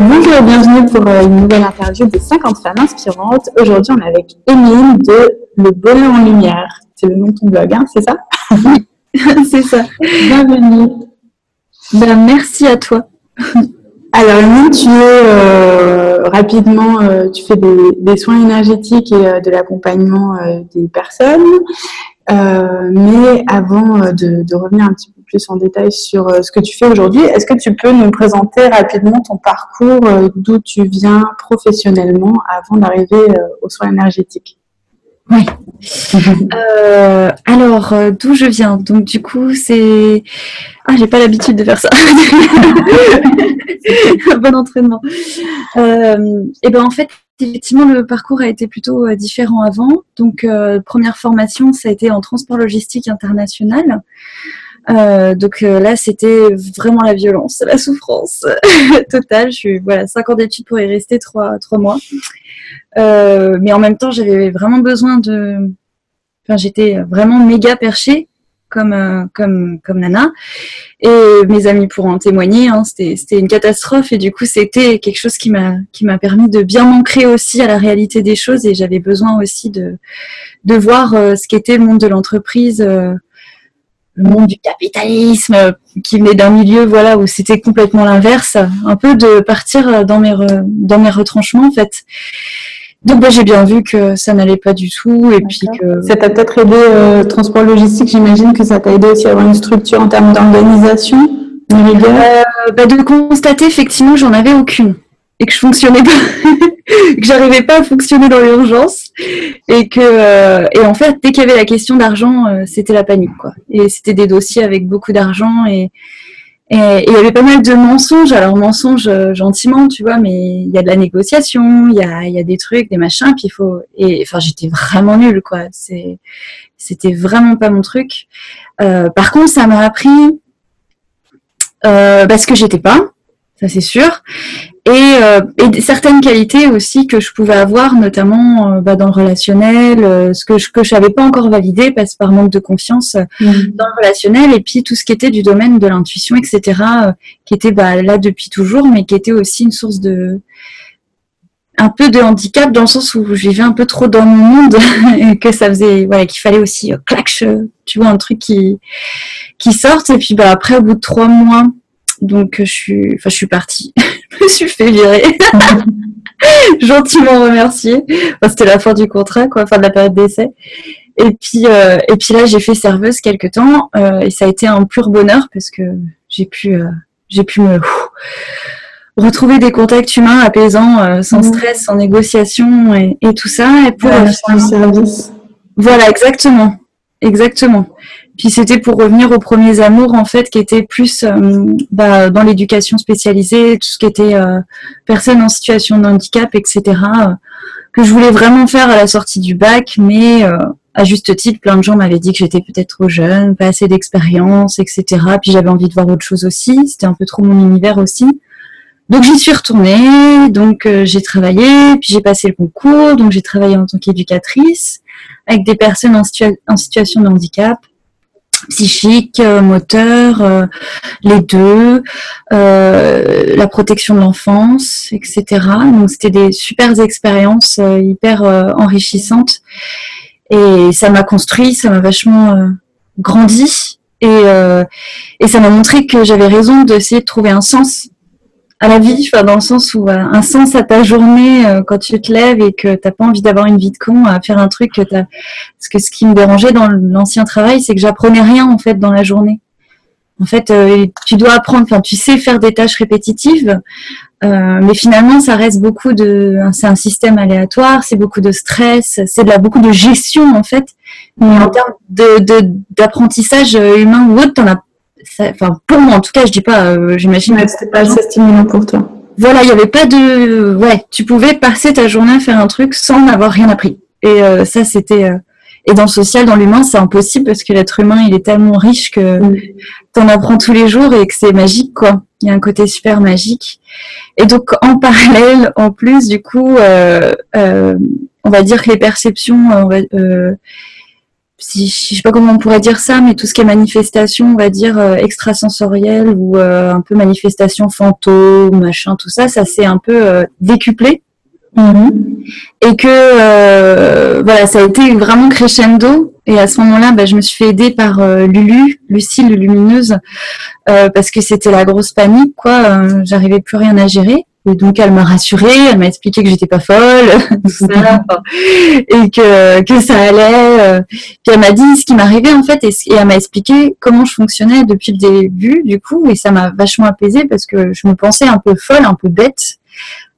Bonjour et bienvenue pour euh, une nouvelle interview des 50 femmes inspirantes. Aujourd'hui, on est avec Émile de Le Bonheur en Lumière. C'est le nom de ton blog, hein, c'est ça? C'est ça. Bienvenue. Ben, merci à toi. Alors, Émile, tu es euh, rapidement, euh, tu fais des, soins énergétiques et de l'accompagnement des personnes. mais avant de, de, revenir un petit peu plus en détail sur euh, ce que tu fais aujourd'hui. Est-ce que tu peux nous présenter rapidement ton parcours, euh, d'où tu viens professionnellement avant d'arriver euh, aux soins énergétiques? Oui. alors, d'où je viens? Donc, du coup, c'est. Ah, j'ai pas l'habitude de faire ça. bon entraînement. et eh ben, en fait, effectivement, le parcours a été plutôt différent avant. Donc, première formation, ça a été en transport logistique international. Euh, donc euh, là, c'était vraiment la violence, la souffrance totale. Je suis voilà, 5 ans d'études pour y rester 3, trois mois. Euh, mais en même temps, j'avais vraiment besoin de. Enfin, j'étais vraiment méga perchée comme, comme, comme Nana. Et mes amis pourront en témoigner. Hein, c'était une catastrophe. Et du coup, c'était quelque chose qui m'a qui m'a permis de bien m'ancrer aussi à la réalité des choses. Et j'avais besoin aussi de, de voir ce qu'était le monde de l'entreprise le monde du capitalisme qui venait d'un milieu voilà où c'était complètement l'inverse, un peu de partir dans mes dans mes retranchements en fait. Donc bah, j'ai bien vu que ça n'allait pas du tout et puis que ça t'a peut-être aidé euh, transport logistique, j'imagine que ça t'a aidé aussi à avoir une structure en termes d'organisation, euh, bah, de constater effectivement j'en avais aucune et que je fonctionnais pas, que j'arrivais pas à fonctionner dans l'urgence et que euh, et en fait dès qu'il y avait la question d'argent, euh, c'était la panique quoi. Et c'était des dossiers avec beaucoup d'argent et et il y avait pas mal de mensonges. Alors mensonges euh, gentiment, tu vois, mais il y a de la négociation, il y a y a des trucs, des machins, puis il faut et enfin j'étais vraiment nulle quoi. C'était vraiment pas mon truc. par contre, ça m'a appris parce que j'étais pas ça c'est sûr. Et, euh, et, certaines qualités aussi que je pouvais avoir, notamment euh, bah, dans le relationnel, euh, ce que je que je n'avais pas encore validé parce par manque de confiance mmh. dans le relationnel, et puis tout ce qui était du domaine de l'intuition, etc., qui était bah, là depuis toujours, mais qui était aussi une source de un peu de handicap dans le sens où je vivais un peu trop dans mon monde et que ça faisait voilà qu'il fallait aussi clac tu vois un truc qui qui sorte et puis bah après au bout de trois mois donc je suis, enfin je suis partie. je me suis fait virer. Gentiment remercié. C'était la fin du contrat, quoi, fin de la période d'essai. Et puis, euh, et puis là, j'ai fait serveuse quelques temps euh, et ça a été un pur bonheur parce que j'ai pu, euh, j'ai pu me retrouver des contacts humains apaisants, sans mmh. stress, sans négociation et, tout ça. Et pour service. Voilà, exactement, exactement. Puis c'était pour revenir aux premiers amours en fait, qui étaient plus euh, bah, dans l'éducation spécialisée, tout ce qui était euh, personnes en situation de handicap, etc. Euh, que je voulais vraiment faire à la sortie du bac, mais à juste titre, plein de gens m'avaient dit que j'étais peut-être trop jeune, pas assez d'expérience, etc. Puis j'avais envie de voir autre chose aussi. C'était un peu trop mon univers aussi. Donc j'y suis retournée, donc j'ai travaillé, puis j'ai passé le concours, donc j'ai travaillé en tant qu'éducatrice avec des personnes en situation de handicap psychique, euh, moteur, euh, les deux, euh, la protection de l'enfance, etc. Donc c'était des super expériences hyper enrichissantes et ça m'a construit, ça m'a vachement grandi et, et ça m'a montré que j'avais raison d'essayer de trouver un sens à la vie, enfin dans le sens où euh, un sens à ta journée euh, quand tu te lèves et que t'as pas envie d'avoir une vie de con à faire un truc que t'as. Parce que ce qui me dérangeait dans l'ancien travail, c'est que j'apprenais rien en fait dans la journée. En fait, euh, tu dois apprendre, enfin tu sais faire des tâches répétitives, mais finalement ça reste beaucoup de, c'est un système aléatoire, c'est beaucoup de stress, c'est de la beaucoup de gestion en fait. Mais en termes de d'apprentissage humain ou autre, t'en as enfin pour moi en tout cas, je dis pas, euh, j'imagine. que c'était pas assez stimulant pour toi. Voilà, il n'y avait pas de, ouais, tu pouvais passer ta journée à faire un truc sans n'avoir rien appris. Et euh, ça, c'était. Euh, et dans le social, dans l'humain, c'est impossible parce que l'être humain, il est tellement riche que mm. tu en apprends tous les jours et que c'est magique, quoi. Il y a un côté super magique. Et donc, en parallèle, en plus, du coup, on va dire que les perceptions, si, je sais pas comment on pourrait dire ça, mais tout ce qui est manifestation, on va dire euh, extrasensorielle ou euh, un peu manifestation fantôme, machin, tout ça, ça s'est un peu euh, décuplé. Mhm. Et que voilà, ça a été vraiment crescendo. Et à ce moment-là, bah, je me suis fait aider par Lulu, Lucille Lumineuse, parce que c'était la grosse panique, quoi. J'arrivais plus rien à gérer. Et donc elle m'a rassurée, elle m'a expliqué que j'étais pas folle, et que, que ça allait. Euh. Puis elle m'a dit ce qui m'arrivait en fait, et, elle m'a expliqué comment je fonctionnais depuis le début, du coup, et ça m'a vachement apaisée parce que je me pensais un peu folle, un peu bête,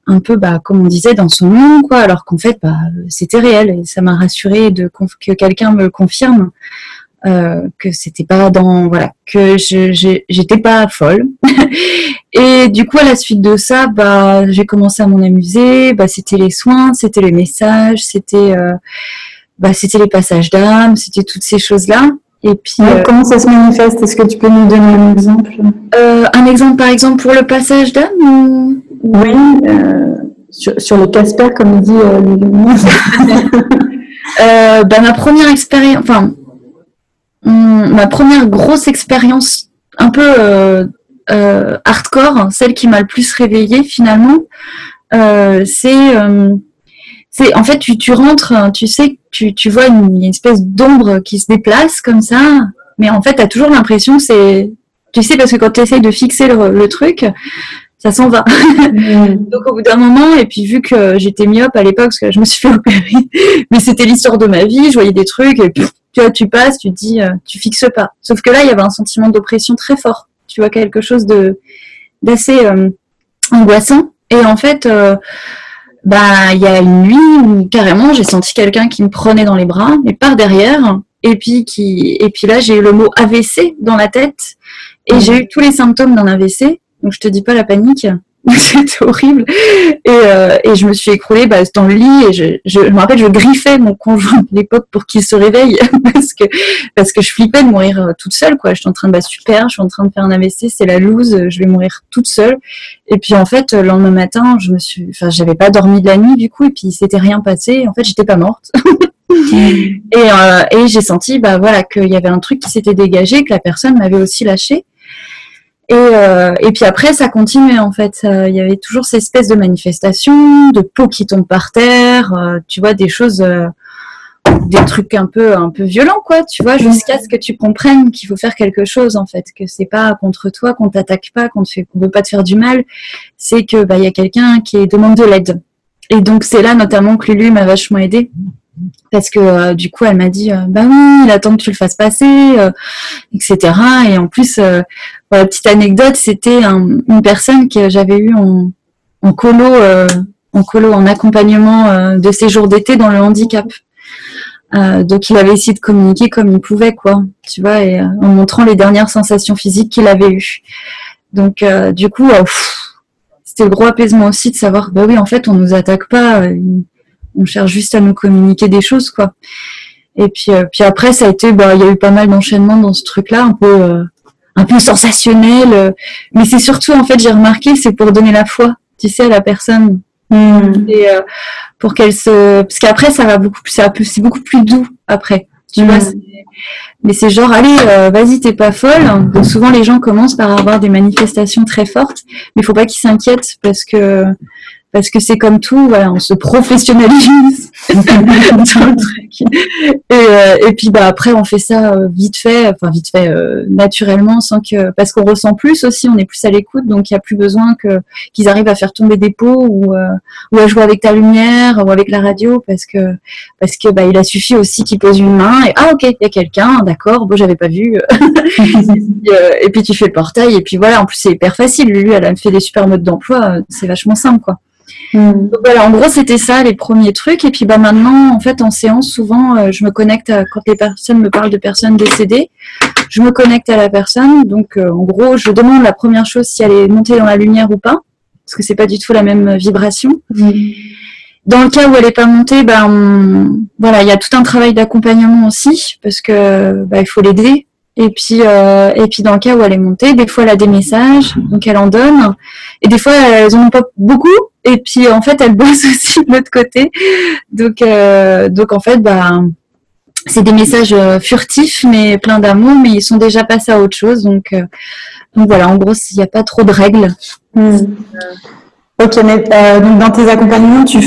un peu, bah, comme on disait, dans son nom, quoi, alors qu'en fait, bah, c'était réel, et ça m'a rassurée de que quelqu'un me le confirme. Euh, que c'était pas dans voilà que j'étais pas folle. Et du coup à la suite de ça bah j'ai commencé à m'en amuser. Bah c'était les soins c'était les messages c'était euh, bah c'était les passages d'âme c'était toutes ces choses là et puis euh, comment ça se manifeste? Est-ce que tu peux nous donner un exemple? Un exemple par exemple pour le passage d'âme oui sur, sur, le Casper comme dit euh, bah, ma première expérience enfin ma première grosse expérience un peu euh, euh, hardcore, celle qui m'a le plus réveillée finalement, euh, c'est c'est en fait tu, tu rentres, tu sais, tu, tu vois une, espèce d'ombre qui se déplace comme ça, mais en fait tu as toujours l'impression c'est tu sais parce que quand tu essayes de fixer le, truc, ça s'en va. Mm. Donc au bout d'un moment, et puis vu que j'étais myope à l'époque, parce que je me suis fait opérer, mais c'était l'histoire de ma vie, je voyais des trucs, et puis tu vois, tu passes, tu dis, euh, tu fixes pas. Sauf que là, il y avait un sentiment d'oppression très fort. Tu vois, quelque chose de d'assez euh, angoissant. Et en fait, euh, bah, il y a une nuit où carrément, j'ai senti quelqu'un qui me prenait dans les bras, mais par derrière. Et puis qui, et puis là, j'ai eu le mot AVC dans la tête, et j'ai eu tous les symptômes d'un AVC. Donc je te dis pas la panique. c'était horrible. Et, euh, et, je me suis écroulée bah, dans le lit et je, je, me rappelle, je griffais mon conjoint de l'époque pour qu'il se réveille parce que parce que je flippais de mourir euh, toute seule. quoi. J'étais en train de bah super, je suis en train de faire un AVC, c'est la loose, je vais mourir toute seule. Et puis en fait, le lendemain matin, je me suis, enfin, j'avais pas dormi de la nuit du coup et puis il s'était rien passé. En fait, j'étais pas morte. et, euh, et j'ai senti bah voilà qu'il y avait un truc qui s'était dégagé, que la personne m'avait aussi lâché. Et, euh, et puis après, ça continuait en fait. Il y avait toujours ces espèces de manifestations, de peau qui tombe par terre, euh, tu vois, des choses, euh, des trucs un peu, un peu violents, quoi, tu vois, jusqu'à ce que tu comprennes qu'il faut faire quelque chose en fait, que c'est pas contre toi, qu'on t'attaque pas, qu'on ne veut pas te faire du mal, c'est que bah y a quelqu'un qui demande de l'aide. Et donc c'est là notamment que Lulu m'a vachement aidée parce que euh, du coup elle m'a dit euh, bah oui il attend que tu le fasses passer euh, etc et en plus la petite anecdote c'était une personne que j'avais eue en, en colo en colo en accompagnement de séjour d'été dans le handicap. Donc il avait essayé de communiquer comme il pouvait quoi tu vois et en montrant les dernières sensations physiques qu'il avait eues. Donc du coup c'était le gros apaisement aussi de savoir bah oui en fait on nous attaque pas on cherche juste à nous communiquer des choses, quoi. Et puis, euh, puis après, ça a été, bah, il y a eu pas mal d'enchaînements dans ce truc-là, un peu, euh, un peu sensationnel. Euh. mais c'est surtout, en fait, j'ai remarqué, c'est pour donner la foi, tu sais, à la personne. Hmm. Et pour qu'elle se, parce qu'après, ça va beaucoup plus, c'est beaucoup plus doux après. Tu vois, hmm. mais c'est genre, allez, vas-y, t'es pas folle. Donc souvent, les gens commencent par avoir des manifestations très fortes, mais il faut pas qu'ils s'inquiètent parce que parce que c'est comme tout, voilà, on se professionnalise euh, et, puis bah après on fait ça euh, vite fait, enfin vite fait euh, naturellement, sans que parce qu'on ressent plus aussi, on est plus à l'écoute, donc il n'y a plus besoin que qu'ils arrivent à faire tomber des pots ou à jouer avec ta lumière ou avec la radio, parce que parce que bah il a suffi aussi qu'ils posent une main et ah ok il y a quelqu'un, d'accord, bon j'avais pas vu. et, puis, tu fais le portail et puis voilà, en plus c'est hyper facile. Lui elle a fait des super modes d'emploi, c'est vachement simple quoi. Hmm. Donc voilà, en gros, c'était ça les premiers trucs. Et puis bah maintenant, en fait, en séance, souvent, euh, je me connecte à, quand les personnes me parlent de personnes décédées, je me connecte à la personne. Donc euh, en gros, je demande la première chose si elle est montée dans la lumière ou pas, parce que c'est pas du tout la même vibration. Hmm. Dans le cas où elle n'est pas montée, ben voilà, il y a tout un travail d'accompagnement aussi, parce que bah, il faut l'aider. Et puis, euh, et puis dans le cas où elle est montée, des fois elle a des messages, donc elle en donne. Et des fois elles en ont pas beaucoup. Et puis en fait elle bosse aussi de l'autre côté. Donc, euh, donc en fait, bah, c'est des messages furtifs, mais pleins d'amour, mais ils sont déjà passés à autre chose. Donc, donc voilà, en gros, il n'y a pas trop de règles. Hmm. Ok, mais donc dans tes accompagnements, tu,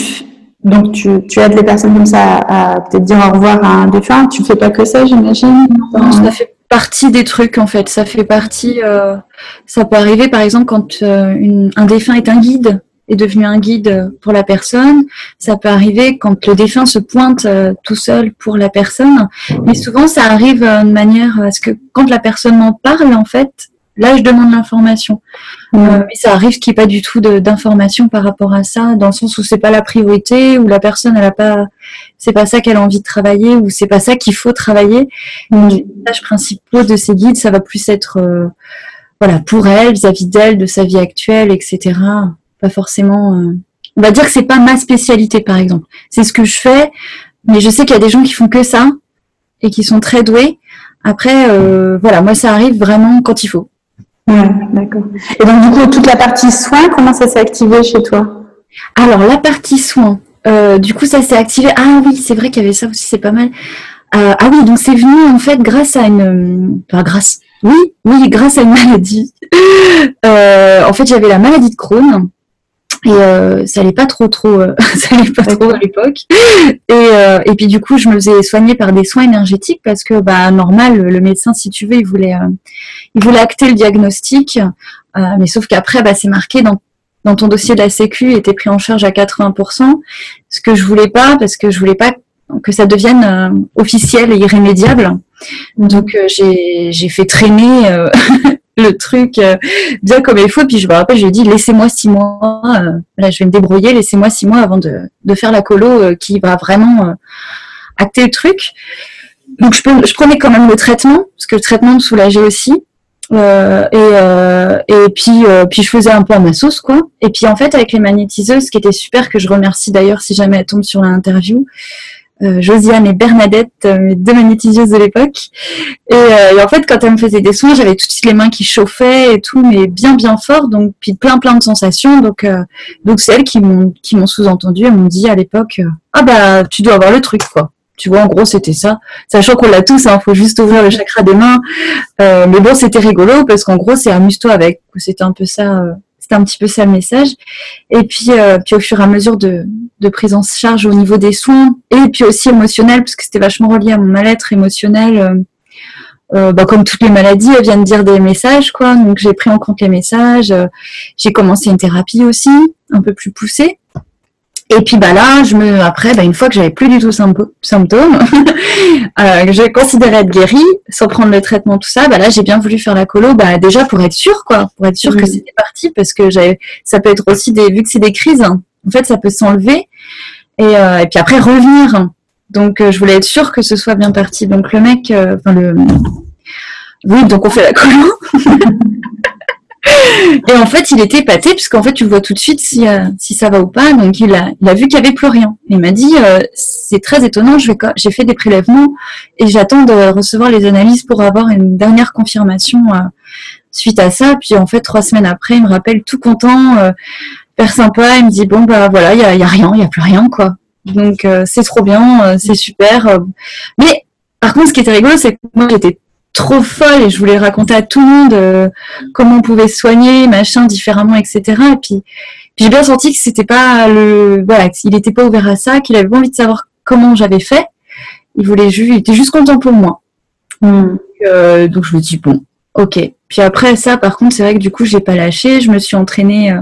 donc tu, tu aides les personnes comme ça à, peut-être dire au revoir à un défunt. Tu fais pas que ça, j'imagine? Non, ça fait partie des trucs en fait. Ça fait partie. Euh, ça peut arriver par exemple quand euh, un défunt est un guide, est devenu un guide pour la personne. Ça peut arriver quand le défunt se pointe euh, tout seul pour la personne. Mais souvent, ça arrive de manière à ce que quand la personne m'en parle, en fait, là, je demande l'information. Euh, mais ça arrive qu'il n'y ait pas du tout d'information par rapport à ça, dans le sens où c'est pas la priorité, où la personne, elle a pas, c'est pas ça qu'elle a envie de travailler, ou c'est pas ça qu'il faut travailler. les tâches principaux de ces guides, ça va plus être, euh, voilà, pour elle, vis-à-vis d'elle, de sa vie actuelle, etc. Pas forcément. Euh, on va dire que c'est pas ma spécialité, par exemple. C'est ce que je fais, mais je sais qu'il y a des gens qui font que ça et qui sont très doués. Après, voilà, moi, ça arrive vraiment quand il faut. Ouais, d'accord. Et donc, du coup, toute la partie soins, comment ça s'est activé chez toi? Alors, la partie soins, euh, du coup, ça s'est activé. Ah oui, c'est vrai qu'il y avait ça aussi, c'est pas mal. Euh, ah oui, donc c'est venu en fait grâce à une. Enfin, grâce. Oui, oui, grâce à une maladie. Euh, en fait, j'avais la maladie de Crohn. Et euh, ça allait pas trop trop, euh, ça allait pas trop à l'époque. Et, euh, et puis du coup, je me faisais soigner par des soins énergétiques parce que bah normal, le médecin, si tu veux, il voulait, il voulait acter le diagnostic, mais sauf qu'après, bah, c'est marqué dans dans ton dossier de la Sécu, était pris en charge à 80%, ce que je voulais pas parce que je voulais pas que ça devienne officiel et irrémédiable. Donc j'ai fait traîner le truc euh, bien comme il faut. Puis je me rappelle, je lui ai dit laissez-moi six mois. Euh, là, je vais me débrouiller. Laissez-moi six mois avant de, de faire la colo euh, qui va vraiment acter le truc. Donc je, je, prenais quand même le traitement parce que le traitement me soulageait aussi. et, et puis puis je faisais un peu à ma sauce quoi. Et puis en fait avec les magnétiseuses, ce qui était super que je remercie d'ailleurs si jamais elle tombe sur l'interview, euh, Josiane et Bernadette, euh, mes deux magnétiseuses de l'époque. Euh, et, en fait, quand elles me faisaient des soins, j'avais tout de suite les mains qui chauffaient et tout, mais bien bien fort, donc puis plein plein de sensations. Donc donc c'est elles qui m'ont qui m'ont sous-entendu, elles m'ont dit à l'époque, ah bah tu dois avoir le truc quoi. Tu vois, en gros, c'était ça. Sachant qu'on l'a tous, il hein, faut juste ouvrir le chakra des mains. mais bon, c'était rigolo parce qu'en gros, c'est amuse-toi avec. C'était un peu ça c'était un petit peu ça le message. Et puis, euh, puis au fur et à mesure de, de prise en charge au niveau des soins, et puis aussi émotionnel, parce que c'était vachement relié à mon mal-être émotionnel. Euh, euh, bah, comme toutes les maladies, elles viennent dire des messages, quoi. Donc j'ai pris en compte les messages. j'ai commencé une thérapie aussi, un peu plus poussée. Et puis bah là, je me après, bah, une fois que j'avais plus du tout symptômes, euh, je considérais être guérie, sans prendre le traitement, tout ça, bah là j'ai bien voulu faire la colo, bah déjà pour être sûre, quoi, pour être sûre que c'était parti, parce que j'avais, ça peut être aussi des, vu que c'est des crises, hein, en fait ça peut s'enlever et, euh, et puis après revenir. Donc euh, je voulais être sûre que ce soit bien parti. Donc le mec, euh, enfin le, oui, donc on fait la colo. Et en fait, il était épaté, puisqu'en fait, tu vois tout de suite si, euh, si ça va ou pas. Donc, il a, il a vu qu'il n'y avait plus rien. Il m'a dit, euh, c'est très étonnant, j'ai fait des prélèvements et j'attends de recevoir les analyses pour avoir une dernière confirmation euh, suite à ça. Puis, en fait, trois semaines après, il me rappelle tout content, père sympa, il me dit, bon, bah voilà, il n'y a, a rien, il n'y a plus rien, quoi. Donc, c'est trop bien, c'est super. Mais, par contre, ce qui était rigolo, c'est que moi, j'étais trop folle et je voulais raconter à tout le monde euh, comment on pouvait soigner, machin, différemment, etc. Et puis, puis j'ai bien senti que c'était pas le, voilà, qu'il n'était pas ouvert à ça, qu'il avait pas envie de savoir comment j'avais fait. Il voulait juste, il était juste content pour moi. Donc, euh, donc je me dis bon, ok. Puis après ça, par contre, c'est vrai que du coup, j'ai pas lâché. Je me suis entraînée euh,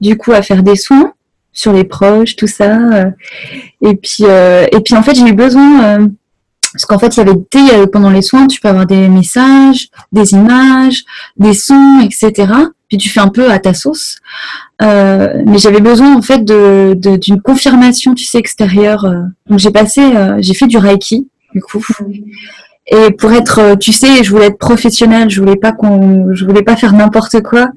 du coup à faire des soins sur les proches, tout ça. et puis, et puis en fait, j'ai eu besoin parce qu'en fait, il y avait des, pendant les soins, tu peux avoir des messages, des images, des sons, etc. Puis tu fais un peu à ta sauce. Euh, mais j'avais besoin en fait de d'une confirmation, tu sais, extérieure. Euh. Donc j'ai passé, euh, j'ai fait du reiki du coup. Et pour être, tu sais, je voulais être professionnelle, je voulais pas qu'on, je voulais pas faire n'importe quoi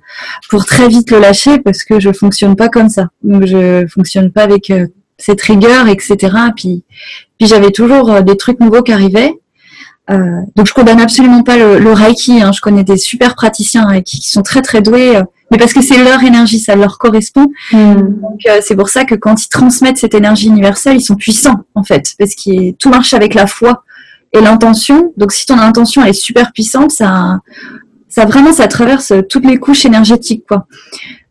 pour très vite le lâcher parce que je fonctionne pas comme ça. Donc je fonctionne pas avec cette rigueur, etc. Puis, puis j'avais toujours euh, des trucs nouveaux qui arrivaient. Euh, donc je condamne absolument pas le, Reiki. Hein. Je connais des super praticiens Reiki qui sont très très doués, euh, mais parce que c'est leur énergie, ça leur correspond. Hmm. Donc c'est pour ça que quand ils transmettent cette énergie universelle, ils sont puissants en fait, parce que tout marche avec la foi. et l'intention. Donc si ton intention est super puissante, ça, ça vraiment, ça traverse toutes les couches énergétiques, quoi.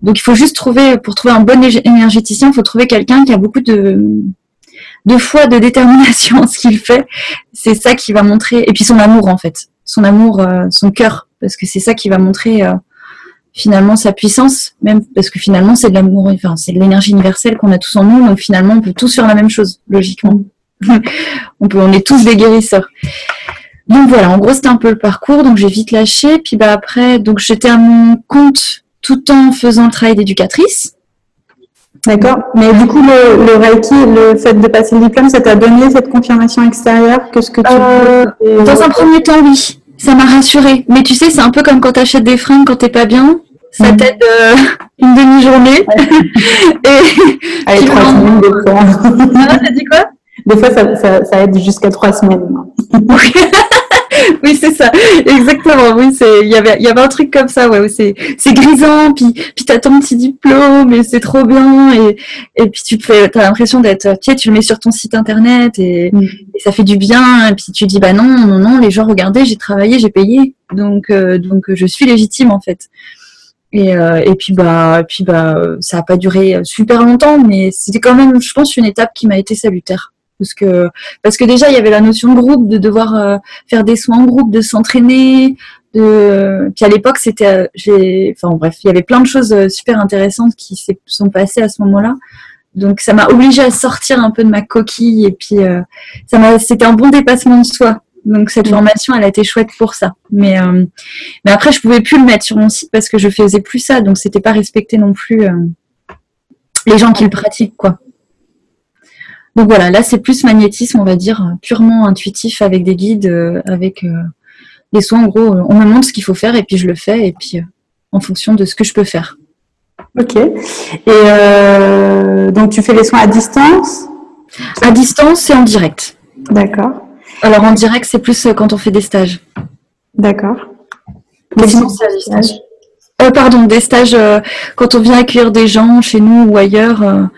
Donc il faut juste trouver, pour trouver un bon énergéticien, il faut trouver quelqu'un qui a beaucoup de, de foi, de détermination en ce qu'il fait. C'est ça qui va montrer, et puis son amour en fait, son amour, euh, son cœur, parce que c'est ça qui va montrer euh, finalement sa puissance, même parce que finalement c'est de l'amour, enfin c'est de l'énergie universelle qu'on a tous en nous, donc finalement on peut tous faire la même chose, logiquement. on peut, on est tous des guérisseurs. Donc voilà, en gros c'était un peu le parcours, donc j'ai vite lâché, puis bah après, donc j'étais à mon compte tout en faisant le travail d'éducatrice. D'accord. Mais du coup, le, le, Reiki, le fait de passer le diplôme, ça t'a donné cette confirmation extérieure que ce que tu euh, Dans un premier temps, oui. Ça m'a rassurée. Mais tu sais, c'est un peu comme quand tu achètes des fringues quand t'es pas bien. Ça mm. t'aide euh, une demi-journée. et Allez, trois semaines, des fois. Ah, t'as dit quoi? Des fois, ça, ça, ça aide jusqu'à trois semaines. oui, c'est ça, exactement. Oui, c'est il y avait il y avait un truc comme ça, ouais, c'est c'est grisant, puis puis t'as ton petit diplôme et c'est trop bien et et puis tu te fais t'as l'impression d'être tu sais, tu le mets sur ton site internet et, mm. ça fait du bien et puis tu dis bah non non non les gens regardez j'ai travaillé j'ai payé donc euh, donc je suis légitime en fait. Et, euh, et puis bah et puis bah ça a pas duré super longtemps mais c'était quand même je pense une étape qui m'a été salutaire parce que parce que déjà il y avait la notion de groupe, de devoir euh, faire des soins en groupe, de s'entraîner. De... Puis à l'époque c'était, euh, j'ai, enfin bref, il y avait plein de choses euh, super intéressantes qui se sont passées à ce moment-là. Donc ça m'a obligée à sortir un peu de ma coquille et puis ça m'a, c'était un bon dépassement de soi. Donc cette mmh. formation, elle a été chouette pour ça. Mais mais après, je pouvais plus le mettre sur mon site parce que je faisais plus ça, donc c'était pas respecté non plus les gens qui le pratiquent, quoi. Donc voilà, là c'est plus magnétisme, on va dire, purement intuitif avec des guides, euh, avec euh, les soins. En gros, on me montre ce qu'il faut faire et puis je le fais et puis euh, en fonction de ce que je peux faire. Ok. Et donc tu fais les soins à distance? À distance et en direct. D'accord. Alors en direct, c'est plus quand on fait des stages. D'accord. Mais sinon, c'est à distance. pardon, des stages quand on vient accueillir des gens chez nous ou ailleurs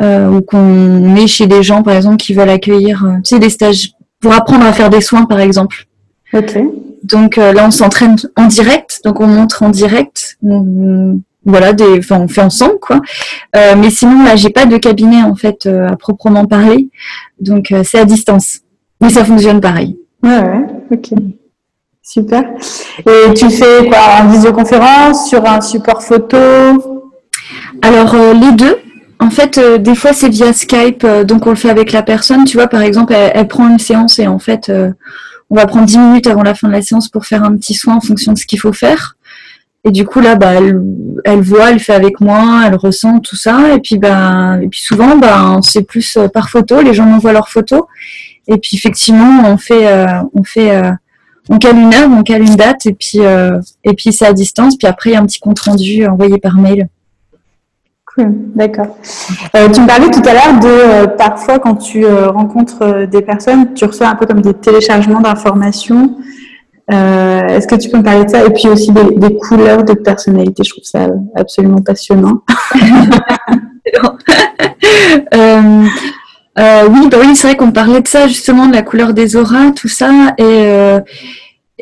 euh, ou qu'on est chez des gens, par exemple, qui veulent accueillir, euh, tu sais, des stages pour apprendre à faire des soins, par exemple. Ok. Donc euh, là, on s'entraîne en direct, donc on montre en direct. voilà, des, enfin, on fait ensemble, quoi. Euh, mais sinon, là, j'ai pas de cabinet en fait à proprement parler, donc c'est à distance. Mais ça fonctionne pareil. Ouais, ouais, ok. Super. Et tu fais quoi? En visioconférence, sur un support photo? Alors les deux. En fait, euh, des fois, c'est via Skype, euh, donc on le fait avec la personne. Tu vois, par exemple, elle, prend une séance et en fait, euh, on va prendre 10 minutes avant la fin de la séance pour faire un petit soin en fonction de ce qu'il faut faire. Et du coup, là, bah, elle, voit, elle fait avec moi, elle ressent tout ça. Et puis, bah, et puis souvent, bah, c'est plus par photo. Les gens m'envoient leurs photos. Et puis, effectivement, on fait, on fait, on cale une heure, on cale une date, et puis, et puis c'est à distance. Puis après, il y a un petit compte rendu envoyé par mail. D'accord. Euh, tu me parlais tout à l'heure de euh, parfois quand tu euh, rencontres des personnes, tu reçois un peu comme des téléchargements d'informations. Est-ce que tu peux me parler de ça? Et puis aussi des, couleurs de personnalité. Je trouve ça absolument passionnant. oui, bah oui, c'est vrai qu'on parlait de ça justement, de la couleur des auras, tout ça. Et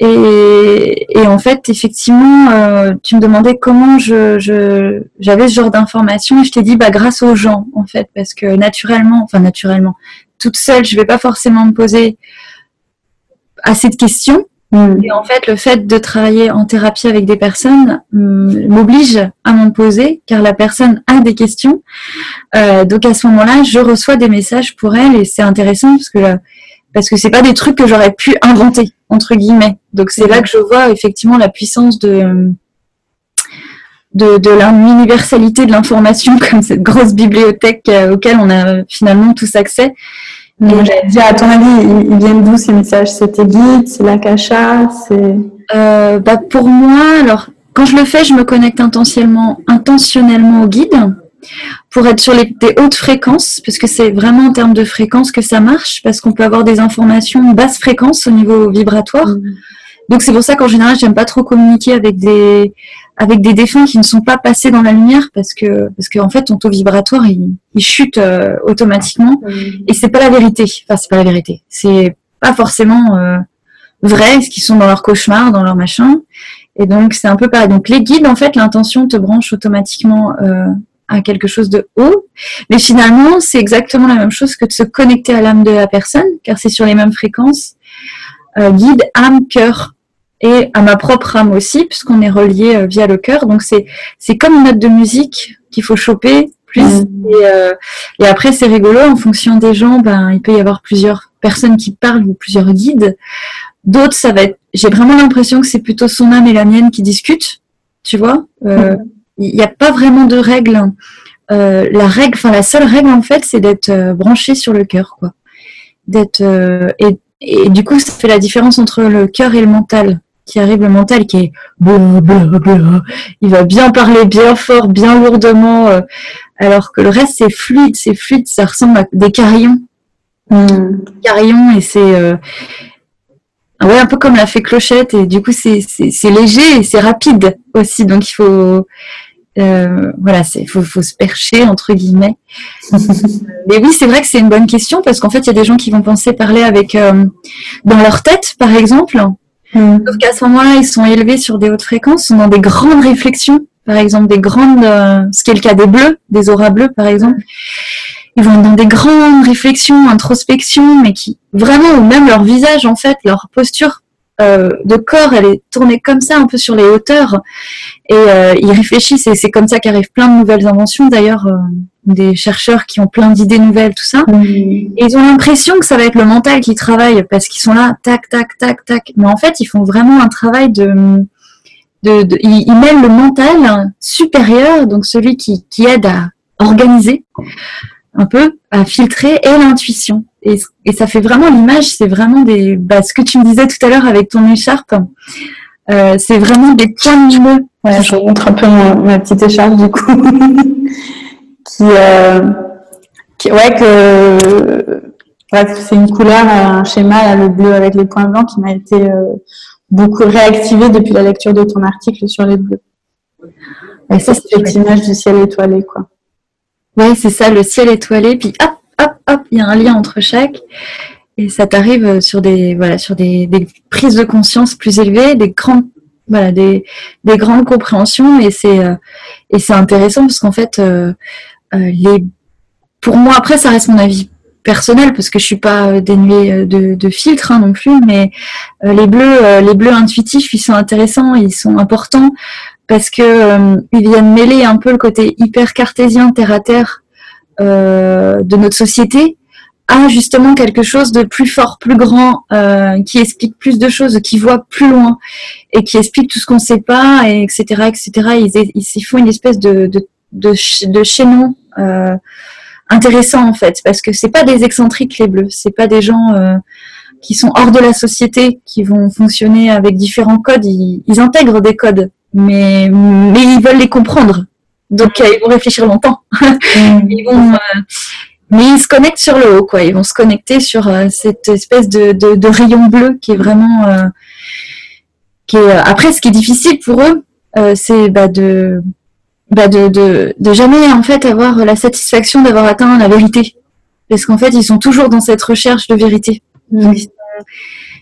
et, et, en fait, effectivement, euh, tu me demandais comment je, je j'avais ce genre d'informations et je t'ai dit bah grâce aux gens en fait parce que naturellement, enfin naturellement, toute seule, je vais pas forcément me poser assez de questions. Mm. Et en fait, le fait de travailler en thérapie avec des personnes mm, m'oblige à m'en poser car la personne a des questions. Euh, donc à ce moment-là, je reçois des messages pour elle et c'est intéressant parce que parce que c'est pas des trucs que j'aurais pu inventer entre guillemets. Donc c'est là que je vois effectivement la puissance de de, de l'universalité de l'information comme cette grosse bibliothèque euh, auquel on a finalement tous accès. Et à ton avis, ils viennent d'où ces messages? C'est tes guides, c'est l'akasha, c'est euh, bah pour moi, alors quand je le fais, je me connecte intentionnellement, intentionnellement au guide pour être sur les, des hautes fréquences, parce que c'est vraiment en termes de fréquence que ça marche, parce qu'on peut avoir des informations basse fréquence au niveau vibratoire. Mm. Donc c'est pour ça qu'en général, j'aime pas trop communiquer avec des avec des défunts qui ne sont pas passés dans la lumière, parce que parce qu'en fait, ton taux vibratoire il, chute euh, automatiquement, mm. et c'est pas la vérité. Enfin, c'est pas la vérité. C'est pas forcément vraies, ce qui sont dans leur cauchemar, dans leur machin. Et donc c'est un peu pareil. Donc les guides, en fait, l'intention te branche automatiquement à quelque chose de haut, mais finalement c'est exactement la même chose que de se connecter à l'âme de la personne, car c'est sur les mêmes fréquences. guide, âme, cœur, et à ma propre âme aussi, puisqu'on est relié via le cœur. Donc c'est c'est comme une note de musique qu'il faut choper plus. Mm. Euh, et, après, c'est rigolo, en fonction des gens, ben, il peut y avoir plusieurs personnes qui parlent ou plusieurs guides. D'autres, ça va être, j'ai vraiment l'impression que c'est plutôt son âme et la mienne qui discutent, tu vois. Euh, mm. Il n'y a pas vraiment de règle. Euh, la règle, enfin la seule règle en fait, c'est d'être branché sur le cœur, quoi. D'être et, et du coup, ça fait la différence entre le cœur et le mental qui arrive le mental qui est il va bien parler bien fort, bien lourdement, euh, alors que le reste c'est fluide, c'est fluide, ça ressemble à des carillons, mm. carillons et c'est euh, ouais un peu comme la fée clochette et du coup c'est c'est léger et c'est rapide aussi, donc il faut euh, voilà, c'est faut, faut se percher entre guillemets. Mais oui, c'est vrai que c'est une bonne question parce qu'en fait, il y a des gens qui vont penser parler avec dans leur tête, par exemple, Mm. Sauf qu'à ce moment-là, ils sont élevés sur des hautes fréquences, sont dans des grandes réflexions, par exemple des grandes, euh, ce qui est le cas des bleus, des auras bleues par exemple. Ils vont dans des grandes réflexions, introspection, mais qui vraiment, ou même leur visage en fait, leur posture euh, de corps, elle est tournée comme ça, un peu sur les hauteurs. Et euh, ils réfléchissent, et c'est comme ça qu'arrivent plein de nouvelles inventions. D'ailleurs, euh, des chercheurs qui ont plein d'idées nouvelles, tout ça. Et ils ont l'impression que ça va être le mental qui travaille, parce qu'ils sont là, tac, tac, tac, tac. Mais en fait, ils font vraiment un travail de... de, de ils, ils, mêlent le mental supérieur, donc celui qui, qui aide à organiser un peu, à filtrer, et l'intuition. Et, et, ça fait vraiment l'image, c'est vraiment des, bah, ce que tu me disais tout à l'heure avec ton écharpe, euh, c'est vraiment des points de bleu. Ouais, je montre un peu ma, petite écharpe du coup, qui, euh, qui, ouais, que, c'est une couleur, un schéma, le bleu avec les points blancs qui m'a été euh, beaucoup réactivé depuis la lecture de ton article sur les bleus. Et ça, c'est cette image du ciel étoilé, quoi. Ouais, c'est ça, le ciel étoilé, puis hop, hop, hop, il y a un lien entre chaque. Et ça t'arrive sur des voilà sur des, prises de conscience plus élevées, des grandes voilà des, des grandes compréhensions et c'est euh, et c'est intéressant parce qu'en fait euh, euh, les pour moi après ça reste mon avis personnel parce que je suis pas dénuée de, de filtre hein, non plus mais les bleus les bleus intuitifs ils sont intéressants ils sont importants parce que ils viennent mêler un peu le côté hyper cartésien terre à terre euh, de notre société à justement quelque chose de plus fort, plus grand, euh, qui explique plus de choses, qui voit plus loin et qui explique tout ce qu'on ne sait pas, et etc., etc. Ils, ils, font une espèce de, de, de, de chaînon euh, intéressant en fait, parce que c'est pas des excentriques les bleus, c'est pas des gens euh, qui sont hors de la société, qui vont fonctionner avec différents codes. Ils, ils intègrent des codes, mais mais ils veulent les comprendre. Donc euh, ils vont réfléchir longtemps. Mm. ils vont, euh, mais ils se connectent sur le haut, quoi. Ils vont se connecter sur euh, cette espèce de, de, de, rayon bleu qui est vraiment, qui est après ce qui est difficile pour eux, c'est bah, de, bah, de, de, de jamais en fait avoir la satisfaction d'avoir atteint la vérité, parce qu'en fait ils sont toujours dans cette recherche de vérité. Mm.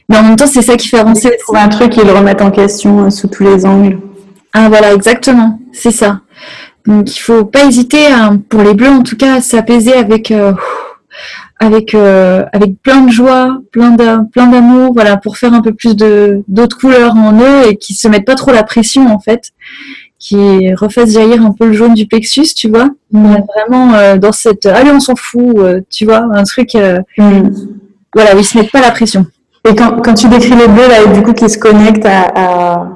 Mais en même temps, c'est ça qui fait avancer. Ils trouvent un truc, ils le remettent en question sous tous les angles. Ah voilà, exactement, c'est ça. Donc il faut pas hésiter, pour les bleus en tout cas, à s'apaiser avec euh, avec euh, avec plein de joie, plein d'amour, voilà, pour faire un peu plus de d'autres couleurs en eux et qui se mettent pas trop la pression en fait, qui refassent jaillir un peu le jaune du plexus, tu vois. vraiment euh, dans cette allez on s'en fout, tu vois, un truc mm. voilà, où ils se mettent pas la pression. Et quand, quand tu décris les bleus là, du coup qui se connectent à, à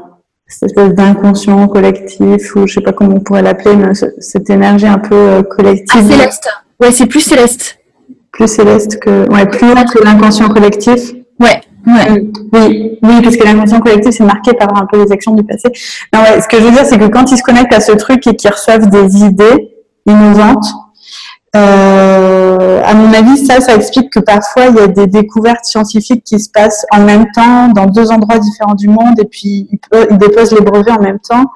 cette espèce d'inconscient collectif, ou je sais pas comment on pourrait l'appeler, mais cette énergie un peu euh, collective. Ah, céleste. Ouais, c'est plus céleste. Plus céleste que, ouais, plus haut que l'inconscient collectif. Ouais. Ouais. Euh, oui, oui, parce que l'inconscient collectif c'est marqué par un peu les actions du passé. Non, ouais, ce que je veux dire, c'est que quand ils se connectent à ce truc et qu'ils reçoivent des idées innovantes, Euh, à mon avis, ça, ça explique que parfois il y a des découvertes scientifiques qui se passent en même temps dans deux endroits différents du monde et puis ils, déposent les brevets en même temps.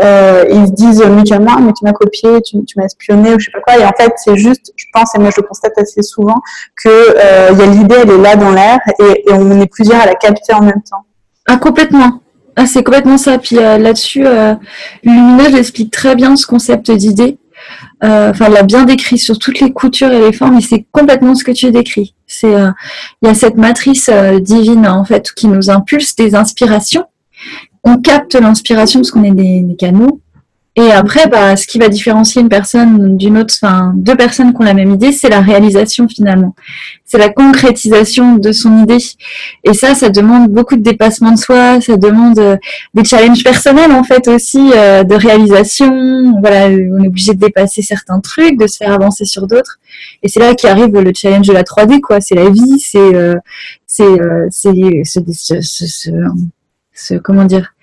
Euh, ils se disent mutuellement, mais tu m'as copié, tu, m'as espionné ou je sais pas quoi. Et en fait, c'est juste, je pense, et moi je le constate assez souvent, que euh, il y a l'idée, elle est là dans l'air et, on est plusieurs à la capter en même temps. Ah complètement. Ah, c'est complètement ça. Puis euh, là-dessus, euh, Lumina explique très bien ce concept d'idée. Euh, enfin, l'a bien décrit sur toutes les coutures et les formes, et c'est complètement ce que tu décris. C'est, euh, il y a cette matrice divine en fait qui nous impulse des inspirations. On capte l'inspiration parce qu'on est des canaux, et après, bah, ce qui va différencier une personne d'une autre, enfin, deux personnes qui ont la même idée, c'est la réalisation finalement. C'est la concrétisation de son idée. Et ça, ça demande beaucoup de dépassement de soi, ça demande euh, des challenges personnels en fait aussi, euh, de réalisation. Voilà, on est obligé de dépasser certains trucs, de se faire avancer sur d'autres. Et c'est là qu'arrive le challenge de la 3D, quoi. C'est la vie, c'est, euh, c'est, c'est, ce, ce, ce, comment dire,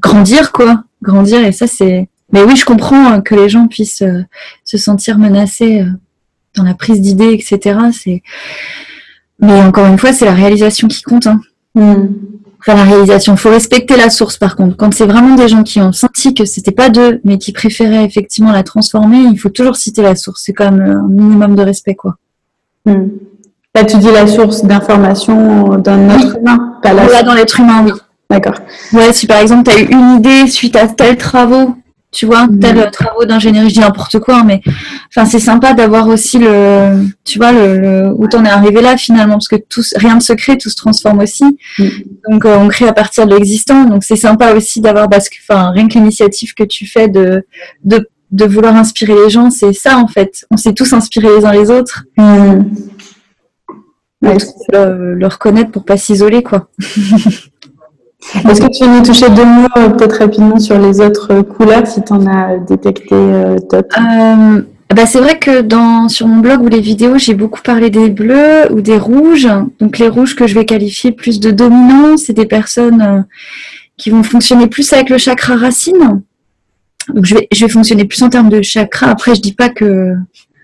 grandir, quoi. Grandir. Et ça, c'est mais oui, je comprends euh, que les gens puissent euh, se sentir menacés euh, dans la prise d'idées, etc. C'est, mais encore une fois, c'est la réalisation qui compte. Hein. Hmm. Enfin, la réalisation. Il faut respecter la source, par contre. Quand c'est vraiment des gens qui ont senti que c'était pas d'eux, mais qui préféraient effectivement la transformer, il faut toujours citer la source. C'est quand même un minimum de respect, quoi. Hmm. Là, tu dis la source d'information d'un être humain, pas la... Là, dans l'être humain, oui. D'accord. Ouais, si par exemple, tu as eu une idée suite à tel travaux tu vois, mm. tel travaux d'ingénierie, je dis n'importe quoi, mais enfin c'est sympa d'avoir aussi le, tu vois, le, où t'en es arrivé là finalement, parce que tout, rien ne se crée, tout se transforme aussi. Mm. Donc euh, on crée à partir de l'existant, donc c'est sympa aussi d'avoir, parce que, enfin rien que l'initiative que tu fais de, de, de vouloir inspirer les gens, c'est ça en fait. On s'est tous inspirés les uns les autres. Mm. le, reconnaître pour pas s'isoler quoi. Est-ce que tu veux nous toucher deux mots euh, peut-être rapidement sur les autres euh, couleurs si tu en as détecté euh, d'autres bah c'est vrai que dans sur mon blog ou les vidéos, j'ai beaucoup parlé des bleus ou des rouges. Donc les rouges que je vais qualifier plus de dominants, c'est des personnes qui vont fonctionner plus avec le chakra racine. Donc je vais je vais fonctionner plus en termes de chakra. Après je dis pas que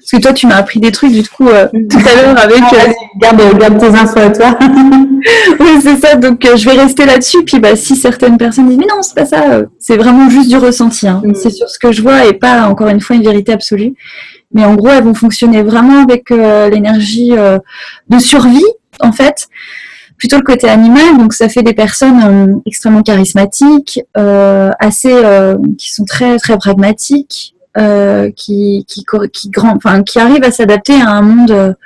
parce que toi, tu m'as appris des trucs, du coup, euh, tout à l'heure avec... Euh, garde, garde, tes infos à toi. oui, c'est ça. Donc, euh, je vais rester là-dessus. Puis, bah, si certaines personnes disent, mais non, c'est pas ça, c'est vraiment juste du ressenti. Hein. Mm. C'est sur ce que je vois et pas, encore une fois, une vérité absolue. Mais en gros, elles vont fonctionner vraiment avec l'énergie de survie, en fait plutôt le côté animal. Donc ça fait des personnes extrêmement charismatiques, assez qui sont très très pragmatiques, euh, qui, qui, grand, enfin, qui arrivent à s'adapter à un monde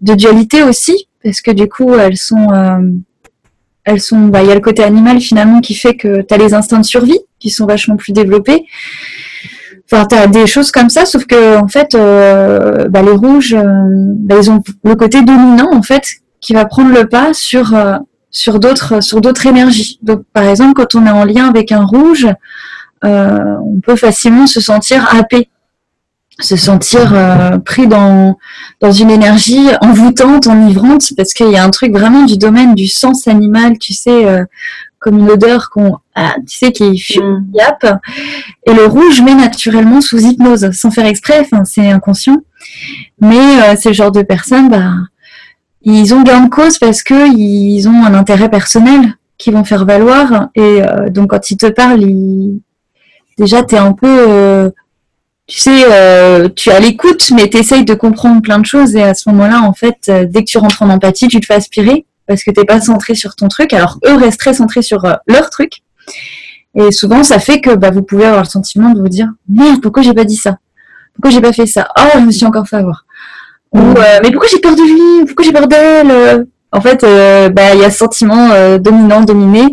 de dualité aussi, parce que du coup, elles sont, euh, elles sont, bah, il y a le côté animal finalement qui fait que tu as les instincts de survie qui sont vachement plus développés. Enfin, tu as des choses comme ça, sauf que en fait, euh, bah, les rouges, bah, ils ont le côté dominant en fait qui va prendre le pas sur sur d'autres sur d'autres énergies. Donc, par exemple, quand on est en lien avec un rouge, euh, on peut facilement se sentir happé, se sentir euh, pris dans, dans une énergie envoûtante, enivrante, parce qu'il y a un truc vraiment du domaine du sens animal, tu sais, euh, comme une odeur qu'on, ah, tu sais, qui mm. yap. Et le rouge met naturellement sous hypnose, sans faire exprès, enfin, c'est inconscient. Mais c'est le genre de personnes, bah, ils ont gain de cause parce que ils ont un intérêt personnel qu'ils vont faire valoir. Et donc, quand ils te parlent, ils, déjà tu es un peu euh, tu sais, euh, tu as l'écoute, mais tu essayes de comprendre plein de choses. Et à ce moment-là, en fait, euh, dès que tu rentres en empathie, tu te fais aspirer parce que tu n'es pas centré sur ton truc. Alors, eux restent très centrés sur leur truc. Et souvent, ça fait que bah, vous pouvez avoir le sentiment de vous dire Merde, pourquoi j'ai pas dit ça? Pourquoi j'ai pas fait ça? Oh, je me suis encore fait avoir. Ou Mais pourquoi j'ai peur de lui Pourquoi j'ai peur d'elle en fait, euh, bah, il y a ce sentiment euh, dominant, dominé,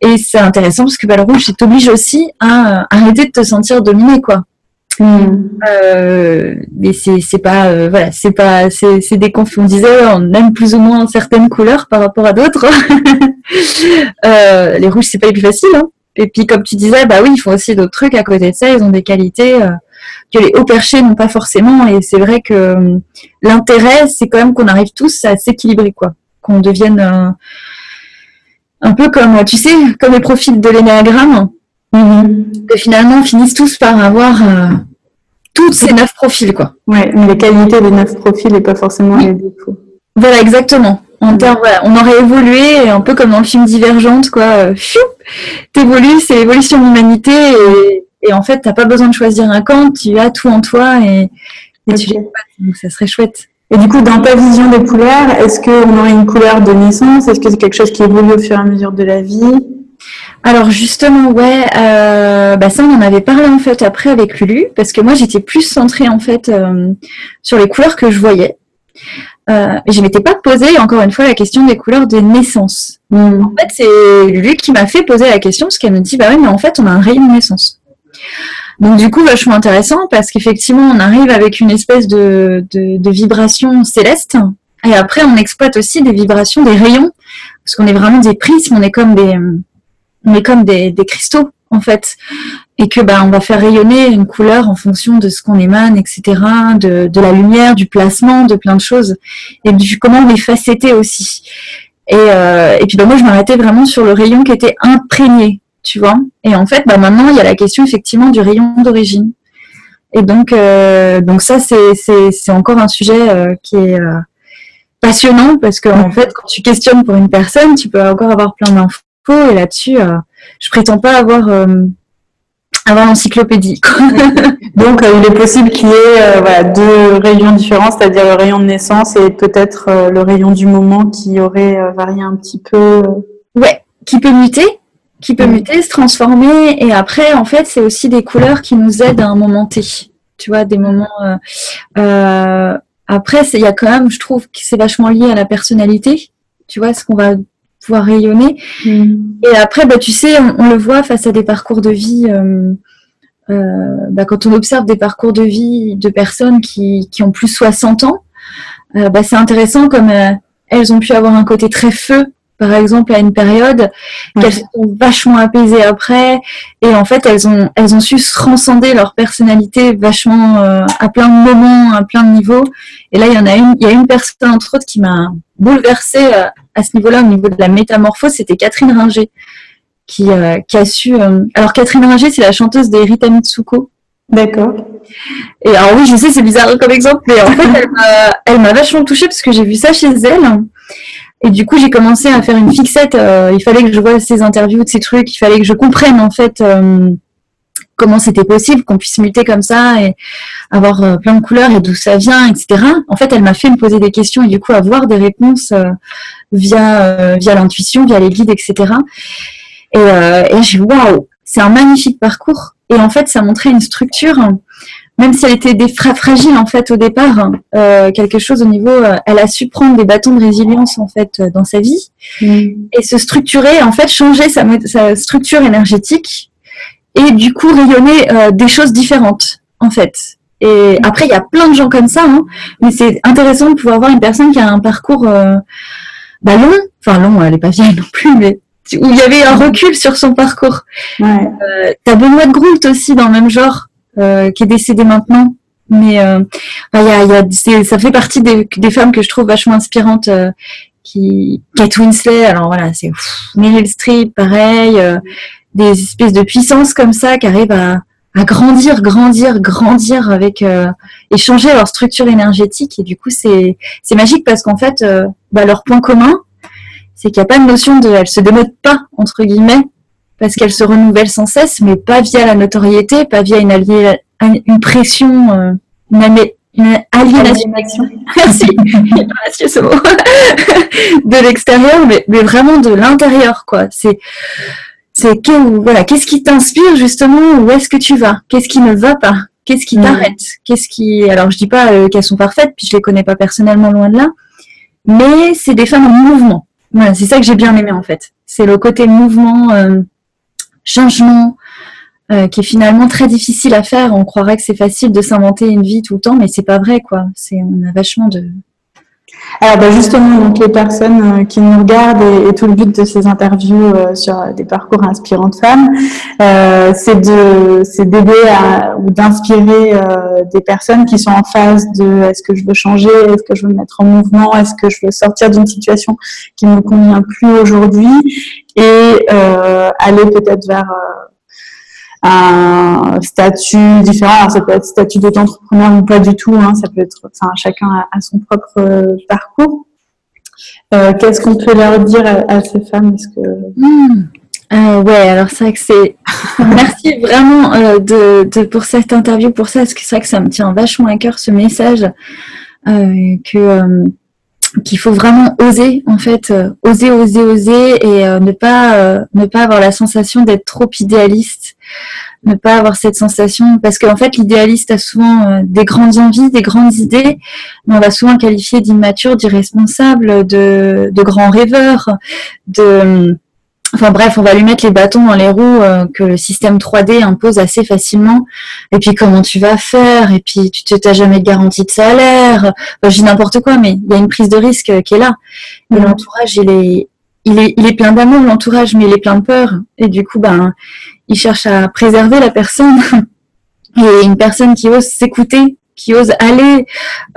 et c'est intéressant parce que bah, le rouge, ça t'oblige aussi à arrêter de te sentir dominé, quoi. Hmm. Euh, mais c'est c'est pas voilà c'est pas c'est c'est des on disait on aime plus ou moins certaines couleurs par rapport à d'autres les rouges c'est pas les plus faciles hein. et puis comme tu disais bah oui ils font aussi d'autres trucs à côté de ça ils ont des qualités que les hauts perchés n'ont pas forcément et c'est vrai que l'intérêt c'est quand même qu'on arrive tous à s'équilibrer quoi qu'on devienne euh, un peu comme, tu sais, comme les profils de l'énéagramme, mm-hmm. que finalement finissent tous par avoir euh, toutes ces neuf profils, quoi. Ouais, mais les qualités des neuf profils et pas forcément les défauts. Voilà, exactement. En termes, on aurait évolué un peu comme dans le film Divergente, quoi. T'évolues, c'est l'évolution de l'humanité et, et, en fait, t'as pas besoin de choisir un camp, tu as tout en toi et, et tu les Donc ça serait chouette. Et du coup, dans ta vision des couleurs, est-ce qu'on aurait une couleur de naissance? Est-ce que c'est quelque chose qui évolue au fur et à mesure de la vie? Alors justement, ouais, euh, bah ça on en avait parlé en fait après avec Lulu, parce que moi j'étais plus centrée en fait euh, sur les couleurs que je voyais. Euh, et je m'étais pas posé encore une fois la question des couleurs de naissance. Hmm. En fait, c'est Lulu qui m'a fait poser la question parce qu'elle me dit bah oui, mais en fait on a un rayon de naissance. Donc du coup vachement intéressant parce qu'effectivement on arrive avec une espèce de, de, de vibration céleste et après on exploite aussi des vibrations des rayons parce qu'on est vraiment des prismes, on est comme des on est comme des, des cristaux en fait, et que bah on va faire rayonner une couleur en fonction de ce qu'on émane, etc., de, de la lumière, du placement, de plein de choses, et du comment on est facetté aussi. Et, euh, et puis bah moi je m'arrêtais vraiment sur le rayon qui était imprégné, tu vois. Et en fait bah maintenant il y a la question effectivement du rayon d'origine. Et donc euh, donc ça c'est encore un sujet euh, qui est euh, passionnant parce que en fait quand tu questionnes pour une personne tu peux encore avoir plein d'infos et là-dessus, je prétends pas avoir avoir l'encyclopédie. Donc, il est possible qu'il y ait deux rayons différents, c'est-à-dire le rayon de naissance et peut-être le rayon du moment qui aurait varié un petit peu. Ouais, qui peut muter, qui peut muter, se transformer. Et après, en fait, c'est aussi des couleurs qui nous aident à un moment T. Tu vois, des moments. après, il y a quand même, je trouve que c'est vachement lié à la personnalité. Tu vois, ce qu'on va pouvoir rayonner. Mm. Et après, bah, tu sais, on, le voit face à des parcours de vie. Euh, euh, bah, quand on observe des parcours de vie de personnes qui, qui ont plus de 60 ans, euh, bah, c'est intéressant comme elles ont pu avoir un côté très feu par exemple, à une période, qu'elles sont vachement apaisées après, et en fait, elles ont, elles ont su transcender leur personnalité vachement euh, à plein de moments, à plein de niveaux. Et là, il y en a une, il y a une personne entre autres qui m'a bouleversée euh, à ce niveau-là, au niveau de la métamorphose, c'était Catherine Ringer, qui, euh, qui a su. alors Catherine Ringer, c'est la chanteuse des Rita Mitsuko. D'accord. Et alors oui, je sais, c'est bizarre comme exemple, mais en fait, elle m'a vachement touchée parce que j'ai vu ça chez elle. Et du coup, j'ai commencé à faire une fixette. Euh, il fallait que je vois ces interviews, ces trucs. Il fallait que je comprenne en fait euh, comment c'était possible qu'on puisse muter comme ça et avoir euh, plein de couleurs et d'où ça vient, etc. En fait, elle m'a fait me poser des questions et du coup avoir des réponses via via l'intuition, via les guides, etc. Et, et j'ai waouh, c'est un magnifique parcours. Et en fait, ça montrait une structure même si elle était des fragile en fait au départ, hein, euh, quelque chose au niveau, euh, elle a su prendre des bâtons de résilience en fait euh, dans sa vie mm. et se structurer, en fait changer sa, sa, structure énergétique et du coup rayonner des choses différentes en fait. Et après il y a plein de gens comme ça, hein, mais c'est intéressant de pouvoir voir une personne qui a un parcours bah, long, enfin long, elle est pas vieille non plus, mais où il y avait un recul sur son parcours. Ouais. T'as Benoît de Groult aussi dans le même genre. Euh, qui est décédée maintenant. Mais euh, y a, y a, ça fait partie des, des, femmes que je trouve vachement inspirantes. Euh, qui Kate Winslet, alors voilà, c'est Meryl Streep, pareil, des espèces de puissances comme ça qui arrivent à, à grandir, grandir, grandir avec et changer leur structure énergétique. Et du coup, c'est c'est magique parce qu'en fait, bah, leur point commun, c'est qu'il n'y a pas de notion de, elles se démodent pas entre guillemets parce qu'elle se renouvelle sans cesse, mais pas via la notoriété, pas via une, une pression, euh, une, aliénation. Merci, ce mot. de l'extérieur, mais, mais, vraiment de l'intérieur, quoi. C'est, c'est voilà, qu'est-ce qui t'inspire justement? Où est-ce que tu vas? Qu'est-ce qui ne va pas? Qu'est-ce qui t'arrête? Qu'est-ce qui Alors, je dis pas euh, qu'elles sont parfaites, puis je les connais pas personnellement loin de là, mais c'est des femmes en mouvement. Voilà, c'est ça que j'ai bien aimé en fait. C'est le côté mouvement. Euh, changement euh, qui est finalement très difficile à faire. On croirait que c'est facile de s'inventer une vie tout le temps, mais c'est pas vrai, quoi. C'est, on a vachement de. Alors bah, justement, donc les personnes euh, qui nous regardent et, tout le but de ces interviews euh, sur des parcours inspirants de femmes, c'est de c'est d'aider ou d'inspirer des personnes qui sont en phase de est-ce que je veux changer, est-ce que je veux me mettre en mouvement, est-ce que je veux sortir d'une situation qui ne me convient plus aujourd'hui et euh, aller peut-être vers un statut différent. Alors, ça peut être statut d'auto-entrepreneur ou pas du tout. Hein. Ça peut être, enfin, chacun a, son propre euh, parcours. Euh, Qu'est-ce qu'on peut leur dire à, ces femmes? Est-ce que hmm. euh, ouais, alors c'est vrai que c'est. Merci vraiment de, de, pour cette interview, pour ça, parce que c'est vrai que ça me tient vachement à cœur ce message que qu'il faut vraiment oser en fait euh, oser oser oser et euh, ne pas euh, ne pas avoir la sensation d'être trop idéaliste. Ne pas avoir cette sensation parce qu'en fait l'idéaliste a souvent des grandes envies des grandes idées mais on va souvent qualifier d'immature d'irresponsable de de grands rêveurs de Enfin bref, on va lui mettre les bâtons dans les roues euh, que le système 3D impose assez facilement. Et puis comment tu vas faire? Et puis tu t'as jamais de garantie de salaire. Enfin, je dis n'importe quoi, mais il y a une prise de risque qui est là. Et mm. l'entourage, il est, il est, il est plein d'amour l'entourage, mais il est plein de peur. Et du coup, ben, il cherche à préserver la personne. Et une personne qui ose s'écouter qui ose aller,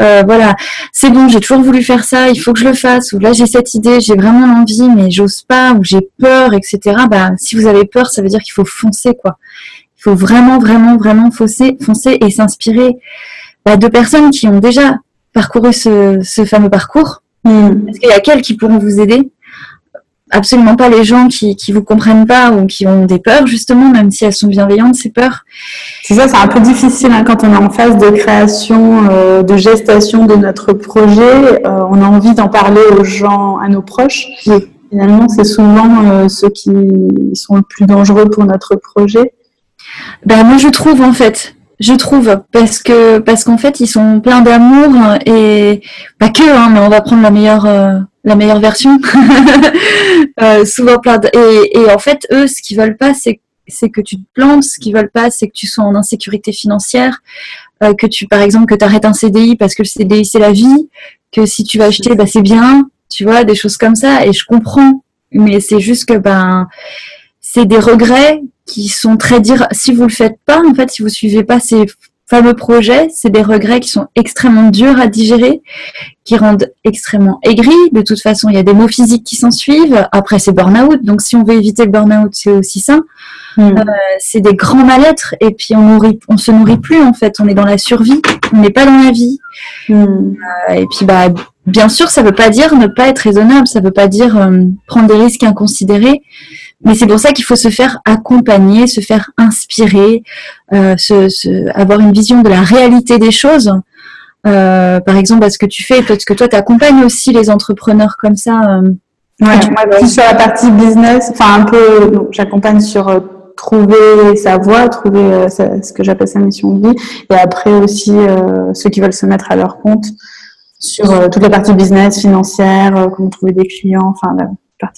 euh, voilà, c'est bon, j'ai toujours voulu faire ça, il faut que je le fasse, ou là j'ai cette idée, j'ai vraiment l'envie, mais j'ose pas, ou j'ai peur, etc. Bah, si vous avez peur, ça veut dire qu'il faut foncer, quoi. Il faut vraiment, vraiment, vraiment foncer, foncer et s'inspirer bah, de personnes qui ont déjà parcouru ce, ce fameux parcours. Mm. Est-ce qu'il y a quels qui pourront vous aider absolument pas les gens qui qui vous comprennent pas ou qui ont des peurs justement, même si elles sont bienveillantes ces peurs. C'est ça, c'est un peu difficile hein, quand on est en phase de création, euh, de gestation de notre projet. Euh, on a envie d'en parler aux gens, à nos proches. Finalement, c'est souvent euh, ceux qui sont le plus dangereux pour notre projet. Ben moi je trouve en fait, je trouve parce que parce qu'en fait ils sont pleins d'amour et pas que hein, mais on va prendre la meilleure la meilleure version. euh, souvent plein et, et, en fait, eux, ce qu'ils veulent pas, c'est c'est que tu te plantes. Ce qu'ils veulent pas, c'est que tu sois en insécurité financière, euh, que tu, par exemple, que tu arrêtes un CDI parce que le CDI c'est la vie, que si tu vas acheter, bah c'est bien, tu vois, des choses comme ça. Et je comprends, mais c'est juste que ben c'est des regrets qui sont très dire si vous le faites pas en fait si vous suivez pas ces fameux projet, c'est des regrets qui sont extrêmement durs à digérer, qui rendent extrêmement aigris. De toute façon, il y a des mots physiques qui s'en suivent. Après, c'est burn-out. Donc, si on veut éviter le burn-out, c'est aussi ça. Hmm. Euh, c'est des grands mal-être. Et puis, on nourrit, on se nourrit plus, en fait. On est dans la survie. On n'est pas dans la vie. Hmm. Euh, et puis, bah, bien sûr, ça veut pas dire ne pas être raisonnable. Ça veut pas dire euh, prendre des risques inconsidérés. Mais c'est pour ça qu'il faut se faire accompagner, se faire inspirer, euh, se, avoir une vision de la réalité des choses. Euh, par exemple, à ce que tu fais, parce que toi, tu accompagnes aussi les entrepreneurs comme ça. Euh, ouais, moi, plus sur la partie business, enfin un peu, j'accompagne sur euh, trouver sa voie, trouver euh, ce que j'appelle sa mission de vie, et après aussi euh, ceux qui veulent se mettre à leur compte sur toute la partie business, financière, comment trouver des clients, enfin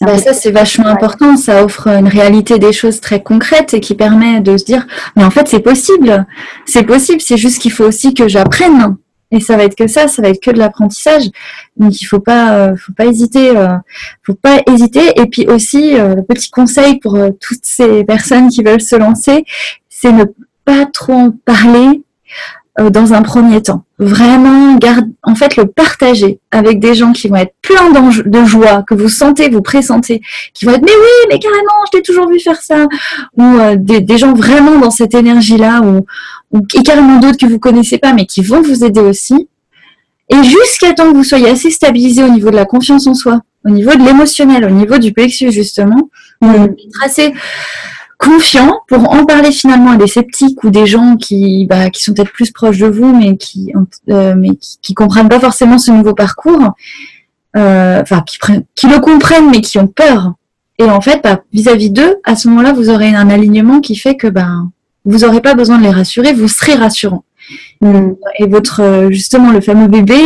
bah, ça, c'est vachement important. Ça offre une réalité des choses très concrètes et qui permet de se dire, mais en fait, c'est possible. C'est possible. C'est juste qu'il faut aussi que j'apprenne. Et ça va être que ça, ça va être que de l'apprentissage. Donc il faut pas, euh, faut pas hésiter, euh, faut pas hésiter. Et puis aussi, euh, le petit conseil pour toutes ces personnes qui veulent se lancer, c'est ne pas trop en parler euh, dans un premier temps. Vraiment, garde, en fait, le partager avec des gens qui vont être pleins de joie, que vous sentez, vous pressentez, qui vont être mais oui, mais carrément, je t'ai toujours vu faire ça, ou euh, des, des, gens vraiment dans cette énergie-là, ou, ou et carrément d'autres que vous connaissez pas, mais qui vont vous aider aussi. Et jusqu'à temps que vous soyez assez stabilisé au niveau de la confiance en soi, au niveau de l'émotionnel, au niveau du plexus justement, mmh. tracer confiant pour en parler finalement à des sceptiques ou des gens qui, bah, qui sont peut-être plus proches de vous, mais qui, euh, mais qui, comprennent pas forcément ce nouveau parcours, euh, enfin qui, qui le comprennent mais qui ont peur. Et en fait, bah, vis-à-vis d'eux, à ce moment-là, vous aurez un alignement qui fait que ben vous n'aurez pas besoin de les rassurer, vous serez rassurant. Mm. Et votre euh, justement le fameux bébé,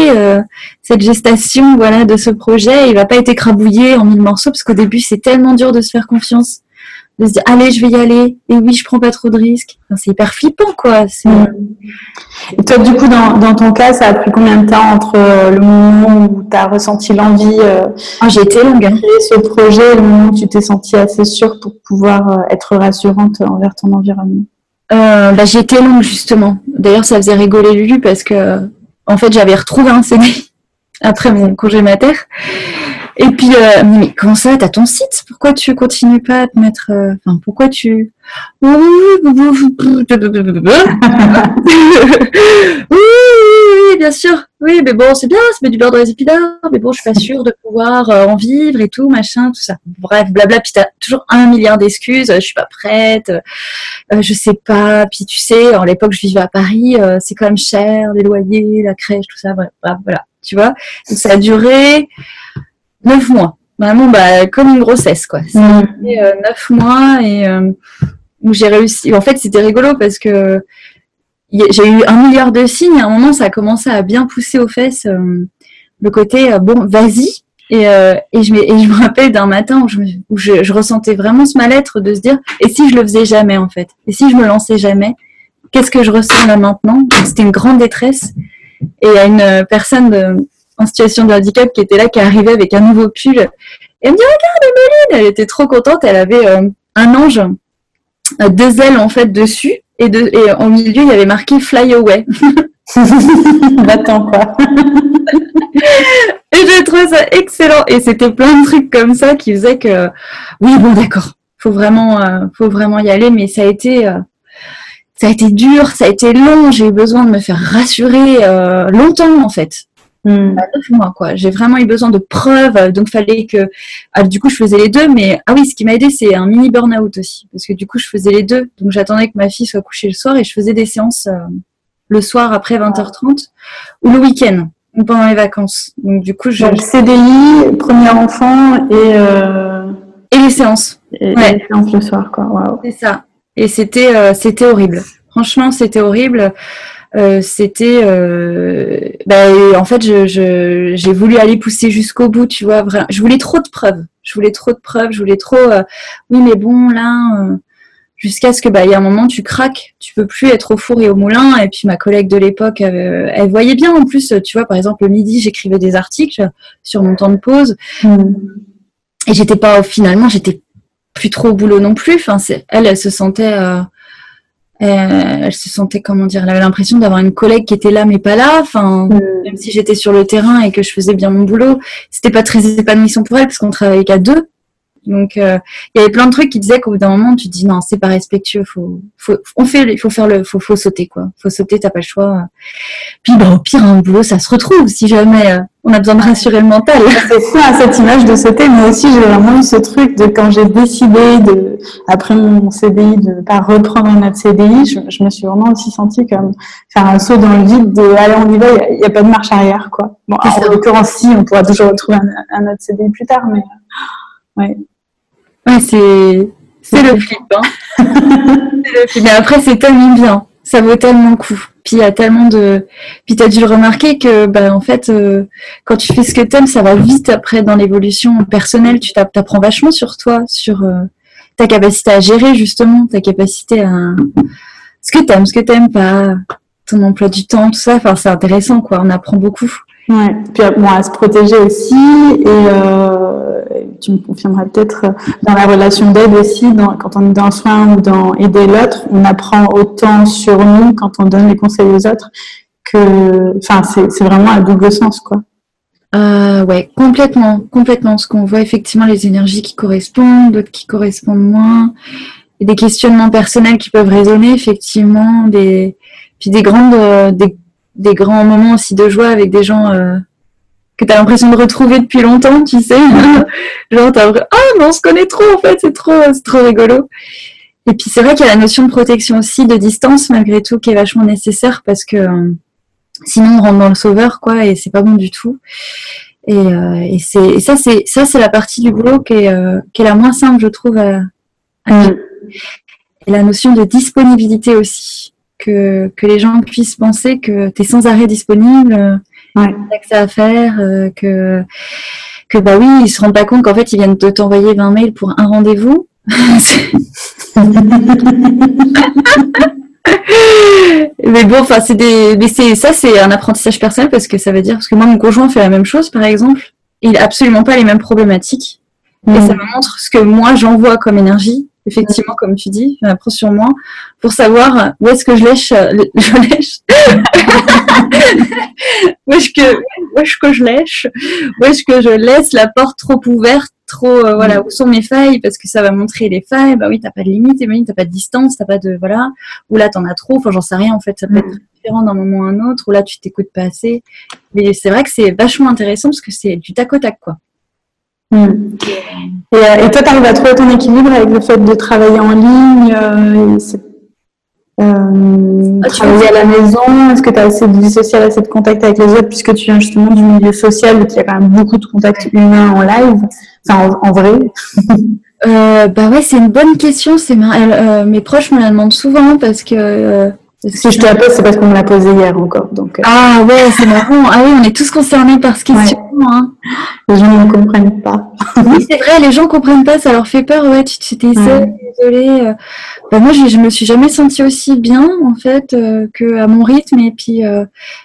cette gestation voilà de ce projet, il va pas être écrabouillé en mille morceaux parce qu'au début c'est tellement dur de se faire confiance de se dire allez je vais y aller. Et oui je prends pas trop de risques. C'est hyper flippant quoi. Mm. et toi du coup dans, dans, ton cas ça a pris combien de temps entre euh, le moment où tu as ressenti l'envie euh, ah, j'ai été longue de créer ce projet et le moment où tu t'es sentie assez sûre pour pouvoir euh, être rassurante envers ton environnement? Euh, bah, j'ai été longue justement. D'ailleurs ça faisait rigoler Lulu parce que en fait j'avais retrouvé un CD après mon congé mater Et puis, euh, mais comment ça, t'as ton site? Pourquoi tu continues pas à te mettre... euh, Enfin, pourquoi tu... oui, oui, bien sûr. Oui, mais bon, c'est bien, ça met du beurre dans les mais bon, je suis pas sûre de pouvoir euh, en vivre et tout, machin, tout ça. Bref, blabla, puis t'as toujours un milliard d'excuses, euh, je suis pas prête, euh, je sais pas, puis tu sais, en l'époque, je vivais à Paris, c'est quand même cher, les loyers, la crèche, tout ça, bref, voilà, tu vois. Donc, ça a duré neuf mois. Vraiment, bah, comme une grossesse, quoi. Ça a duré euh, neuf mois et euh, où j'ai réussi. En fait, c'était rigolo parce que j'ai eu un milliard de signes. À un moment, ça a commencé à bien pousser aux fesses euh, le côté bon, vas-y. Et, et, je, me- et je me rappelle d'un matin où, je, où je, je ressentais vraiment ce mal-être de se dire et si je le faisais jamais en fait? Et si je me lançais jamais? Qu'est-ce que je ressens là maintenant? C'était une grande détresse. Et a une personne de- en situation de handicap qui était là, qui arrivait avec un nouveau pull. Et elle me dit Regarde, Emeline Elle était trop contente. Elle avait euh, un ange, euh, deux ailes en fait dessus. Et, de, et au milieu, il y avait marqué Fly Away. Va-t'en, quoi. Et j'ai trouvé ça excellent. Et c'était plein de trucs comme ça qui faisaient que, oui, bon, d'accord, faut vraiment, euh, faut vraiment y aller. Mais ça a été, euh, ça a été dur, ça a été long. J'ai eu besoin de me faire rassurer euh, longtemps, en fait. Bah, neuf mois, quoi. J'ai vraiment eu besoin de preuves. Donc, fallait que, ah, du coup, je faisais les deux. Mais, ah oui, ce qui m'a aidé, c'est un mini burn-out aussi. Parce que du coup, je faisais les deux. Donc, j'attendais que ma fille soit couchée le soir et je faisais des séances euh, le soir après 20h30 ou le week-end ou pendant les vacances. Donc, du coup, je, Donc, CDI, premier enfant et, euh, et les séances. et, Ouais. et séance le soir, quoi. Waouh. C'est ça. Et c'était euh, c'était horrible. Franchement, c'était horrible. Euh, c'était euh, et en fait je je- j'ai voulu aller pousser jusqu'au bout tu vois vraiment je voulais trop de preuves. Je voulais trop de preuves je voulais trop euh, oui mais bon là euh, jusqu'à ce que bah il y a un moment tu craques. Tu peux plus être au four et au moulin. Et puis ma collègue de l'époque elle, elle voyait bien en plus tu vois par exemple le midi j'écrivais des articles sur mon temps de pause. Hmm. et j'étais pas finalement j'étais plus trop au boulot non plus. Enfin c'est elle elle se sentait euh, euh, elle se sentait comment dire elle avait l'impression d'avoir une collègue qui était là mais pas là. Enfin Hmm. même si j'étais sur le terrain et que je faisais bien mon boulot c'était pas très épanouissant pour elle parce qu'on travaillait qu'à deux. Donc euh, il y avait plein de trucs qui disaient qu'au bout d'un moment tu te dis non c'est pas respectueux faut faut on fait il faut faire le faut faut sauter quoi. Faut sauter t'as pas le choix. Puis bah au pire un boulot ça se retrouve si jamais euh, on a besoin de rassurer le mental C'est ça, cette image de sauter, mais aussi j'ai vraiment eu ce truc de quand j'ai décidé de, après mon CDI, de pas reprendre un autre CDI, je, je me suis vraiment aussi sentie comme faire un saut dans le vide de allez on y va, il n'y a, pas de marche arrière quoi. Bon, en l'occurrence si, on pourra toujours retrouver un, un autre CDI plus tard, mais Ouais, c'est c'est le flip. Hein. C'est le flip. Mais après, c'est tellement bien. Ça vaut tellement le coup. Puis il y a tellement de. Puis t'as dû le remarquer que, bah, en fait, euh, quand tu fais ce que t'aimes, ça va vite après dans l'évolution personnelle. Tu t'app- t'apprends vachement sur toi, sur euh, ta capacité à gérer justement, ta capacité à ce que t'aimes, ce que t'aimes pas, ton emploi du temps, tout ça. Enfin, c'est intéressant, quoi. On apprend beaucoup. Ouais. Puis bon, à se protéger aussi, et euh, tu me confirmeras peut-être euh, dans la relation d'aide aussi, quand on est dans le soin ou dans aider l'autre, on apprend autant sur nous quand on donne les conseils aux autres que, enfin, c'est vraiment à double sens, quoi. Euh, ouais, complètement, complètement. Ce qu'on voit effectivement les énergies qui correspondent, d'autres qui correspondent moins, des questionnements personnels qui peuvent résonner effectivement, des puis des grandes, euh, des, des grands moments aussi de joie avec des gens euh, que tu as l'impression de retrouver depuis longtemps, tu sais. Genre t'as l'impression, ah mais on se connaît trop en fait, c'est trop, c'est trop rigolo. Et puis c'est vrai qu'il y a la notion de protection aussi, de distance malgré tout, qui est vachement nécessaire parce que euh, sinon on rentre dans le sauveur quoi et c'est pas bon du tout. Et, euh, et c'est et ça c'est ça c'est la partie du boulot qui est, euh, qui est la moins simple je trouve à, à gérer. Et la notion de disponibilité aussi que, que les gens puissent penser que tu es sans arrêt disponible, Ouais. que ça à faire, euh, que que bah oui, ils se rendent pas compte qu'en fait ils viennent de t'envoyer 20 mails pour un rendez-vous. mais bon, enfin c'est des mais c'est ça c'est un apprentissage personnel parce que ça veut dire parce que moi mon conjoint fait la même chose par exemple, il a absolument pas les mêmes problématiques et ça me montre ce que moi j'envoie comme énergie effectivement, comme tu dis, j'en apprends sur moi, pour savoir où est-ce que je lèche, je lèche, où est-ce que, où est-ce que je lèche, où est-ce que je laisse la porte trop ouverte, trop, euh, voilà, où sont mes failles, parce que ça va montrer les failles, bah oui, t'as pas de limite, et t'as pas de distance, t'as pas de, voilà, ou là t'en as trop, enfin j'en sais rien, en fait, ça peut être différent d'un moment à un autre, ou là tu t'écoutes pas assez, mais c'est vrai que c'est vachement intéressant parce que c'est du tac au tac, quoi. Et, euh, et, toi, tu arrives à trouver ton équilibre avec le fait de travailler en ligne, euh, euh, ah, travailler à la maison? Est-ce que tu as assez de vie sociale, assez de contact avec les autres, puisque tu viens justement du milieu social, où il y a quand même beaucoup de contacts humains en live, enfin en, vrai. Euh, Bah ouais, c'est une bonne question. C'est mes proches me la demandent souvent parce que si je te la pose, c'est parce qu'on me l'a posé hier encore. Donc, euh. Ah ouais, c'est marrant. Ah oui, on est tous concernés par ce questionnement. Hein. Les gens ne comprennent pas. oui, c'est vrai, les gens comprennent pas, ça leur fait peur. Ouais, tu t'es ouais. désolée. Euh. Bah, moi, je, je me suis jamais sentie aussi bien, en fait, euh, que à mon rythme. Et puis,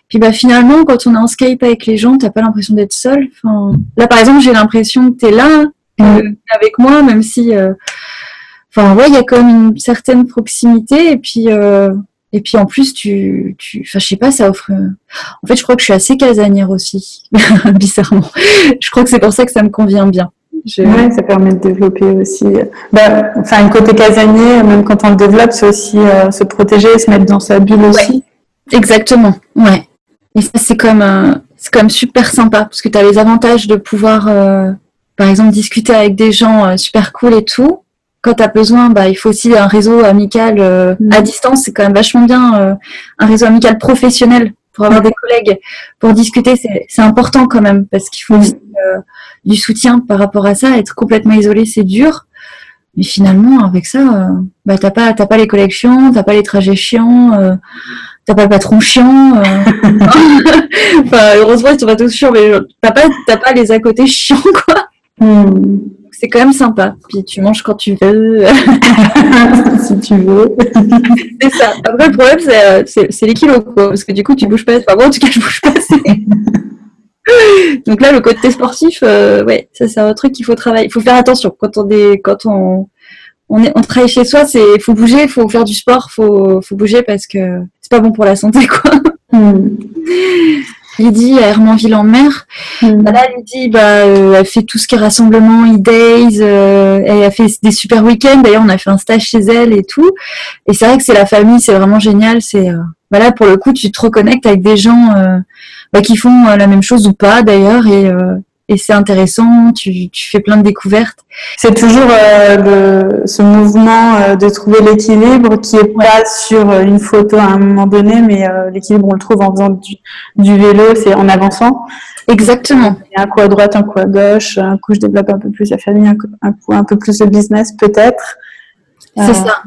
puis bah, finalement, quand on est en Skype avec les gens, t'as pas l'impression d'être seul. Enfin, là, par exemple, j'ai l'impression que tu es là, avec moi, même si... Enfin, ouais, il y a quand même une certaine proximité. Et puis... Et puis en plus, tu, tu, enfin, je sais pas, ça offre. En fait, je crois que je suis assez casanière aussi, bizarrement. Je crois que c'est pour ça que ça me convient bien. Ouais, ça permet de développer aussi. Bah, enfin, un côté casanier, même quand on le développe, c'est aussi euh, se protéger, se mettre dans sa bulle aussi. Exactement. Ouais. Et ça, c'est comme, euh, c'est comme super sympa parce que tu as les avantages de pouvoir, euh, par exemple, discuter avec des gens super cool et tout quand tu as besoin, bah, il faut aussi un réseau amical euh, à mm. distance. C'est quand même vachement bien euh, un réseau amical professionnel pour avoir des collègues, pour discuter. C'est important quand même parce qu'il faut aussi euh, du soutien par rapport à ça. Être complètement isolé, c'est dur. Mais finalement, avec ça, bah, t'as pas, t'as pas les collègues chiants, t'as pas les trajets chiants, t'as pas le patron chiant. enfin, heureusement, ils sont pas tous chiants, mais t'as pas, t'as pas les à côté chiants, quoi. Mm c'est quand même sympa. Puis tu manges quand tu veux. si tu veux. c'est ça. Après, le problème, c'est, euh, les kilos, quoi. Parce que du coup, tu bouges pas. Enfin, moi, en tout cas, je bouge pas assez. Donc là, le côté sportif, euh, ouais, ça, c'est un truc qu'il faut travailler. Il faut faire attention. Quand on est, quand on, on, est, on travaille chez soi, c'est, faut bouger, faut faire du sport, faut, faut bouger parce que c'est pas bon pour la santé, quoi. Hmm. Lydie à Hermanville-en-Mer. Mm. Bah là, Lydie, bah, euh, elle fait tout ce qui est rassemblement, e-days, euh, elle a fait des super week-ends. D'ailleurs, on a fait un stage chez elle et tout. Et c'est vrai que c'est la famille, c'est vraiment génial. C'est euh, bah là, pour le coup, tu te reconnectes avec des gens bah, qui font la même chose ou pas, d'ailleurs. Et, et c'est intéressant, tu, tu, fais plein de découvertes. C'est toujours euh, le, ce mouvement euh, de trouver l'équilibre qui est pas sur euh, une photo à un moment donné, mais euh, l'équilibre on le trouve en faisant du, du vélo, c'est en avançant. Exactement. un coup à droite, un coup à gauche, un coup je développe un peu plus la famille, un coup un, coup, un peu plus le business peut-être. C'est ça.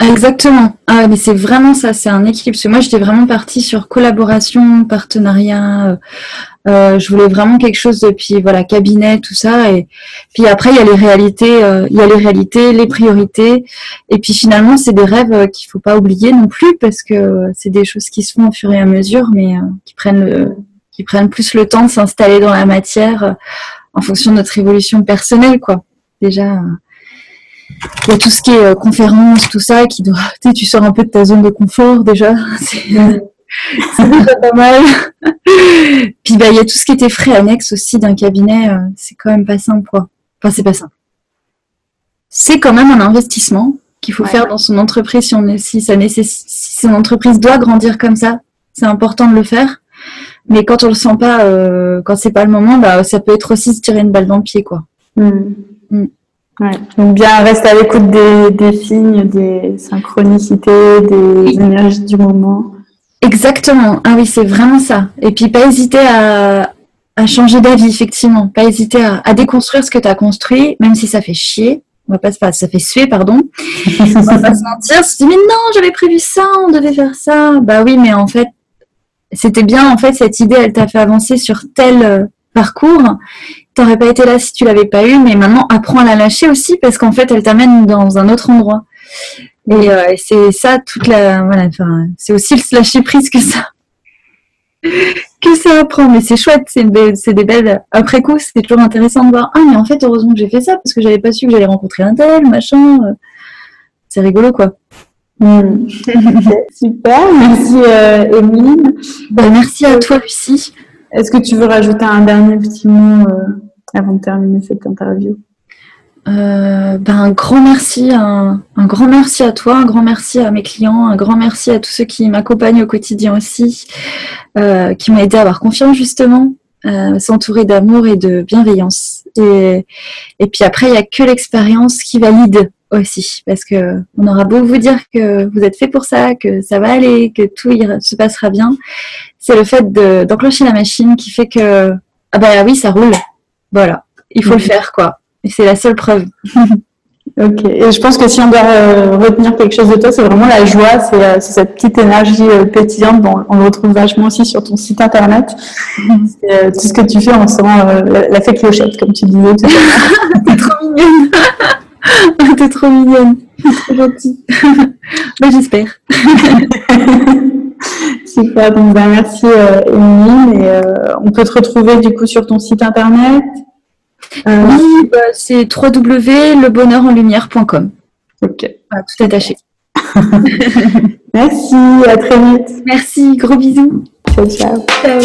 Exactement. Ah, mais c'est vraiment ça, c'est un équilibre. Parce que moi, j'étais vraiment partie sur collaboration, partenariat, euh, je voulais vraiment quelque chose depuis voilà cabinet tout ça et puis après il y a les réalités euh, il y a les réalités les priorités et puis finalement c'est des rêves euh, qu'il faut pas oublier non plus parce que c'est des choses qui se font au fur et à mesure mais qui prennent le, qui prennent plus le temps de s'installer dans la matière en fonction de notre évolution personnelle quoi déjà il y a tout ce qui est conférence, tout ça, qui doit, tu, sors un peu de ta zone de confort déjà. c'est déjà pas mal. Puis bah il y a tout ce qui était frais annexes aussi d'un cabinet, euh, c'est quand même pas simple quoi. Enfin c'est pas simple. C'est quand même un investissement qu'il faut faire dans son entreprise si, on est, si, ça nécessite, si son entreprise doit grandir comme ça. C'est important de le faire. Mais quand on le sent pas, euh, quand c'est pas le moment, bah, ça peut être aussi se tirer une balle dans le pied, quoi. Hmm. Hmm. Ouais. Donc bien reste à l'écoute des, des signes, des synchronicités, des énergies du moment. Exactement. Ah oui, c'est vraiment ça. Et puis pas hésiter à, à changer d'avis, effectivement. Pas hésiter à, à déconstruire ce que tu as construit, même si ça fait chier. On va pas se ça fait suer, pardon. on va pas se mentir. Se dit, mais non, j'avais prévu ça, on devait faire ça. Bah oui, mais en fait, c'était bien, en fait, cette idée, elle t'a fait avancer sur tel euh, parcours. T'aurais pas été là si tu l'avais pas eu, mais maintenant, apprends à la lâcher aussi parce qu'en fait, elle t'amène dans un autre endroit. Et euh, c'est ça toute la voilà, enfin, c'est aussi le lâcher prise que ça que ça apprend. Mais c'est chouette, c'est des belles. Après coup, c'est toujours intéressant de voir. Ah mais en fait, heureusement que j'ai fait ça parce que j'avais pas su que j'allais rencontrer un tel, machin. c'est rigolo quoi. Hmm. Super, merci euh, Emeline. Bah, merci à toi Lucie. Est-ce que tu veux rajouter un dernier petit mot euh, avant de terminer cette interview? Euh, ben, un grand merci, un, grand merci à toi, un grand merci à mes clients, un grand merci à tous ceux qui m'accompagnent au quotidien aussi, euh, qui m'ont aidé à avoir confiance justement, euh, s'entourer d'amour et de bienveillance. Et, et puis après, il n'y a que l'expérience qui valide aussi, parce que on aura beau vous dire que vous êtes fait pour ça, que ça va aller, que tout se passera bien, c'est le fait d'enclencher la machine qui fait que ah bah oui, ça roule. Voilà, il faut le faire quoi. Et c'est la seule preuve. ok. Et je pense que si on doit euh, retenir quelque chose de toi, c'est vraiment la joie, c'est euh, cette petite énergie euh, pétillante. Bon, on le retrouve vachement aussi sur ton site internet. tout ce que tu fais, on sent la, la fée clochette, comme tu disais. T'es trop mignonne. T'es trop mignonne. Trop gentille. bah, j'espère. Super, donc bah, merci euh, Émilie. On peut te retrouver du coup sur ton site internet oui, bah, c'est www.lebonheurenlumière.com. Ok. tout attaché. Merci, à très vite. Merci, gros bisous. Ciao, ciao. Ciao.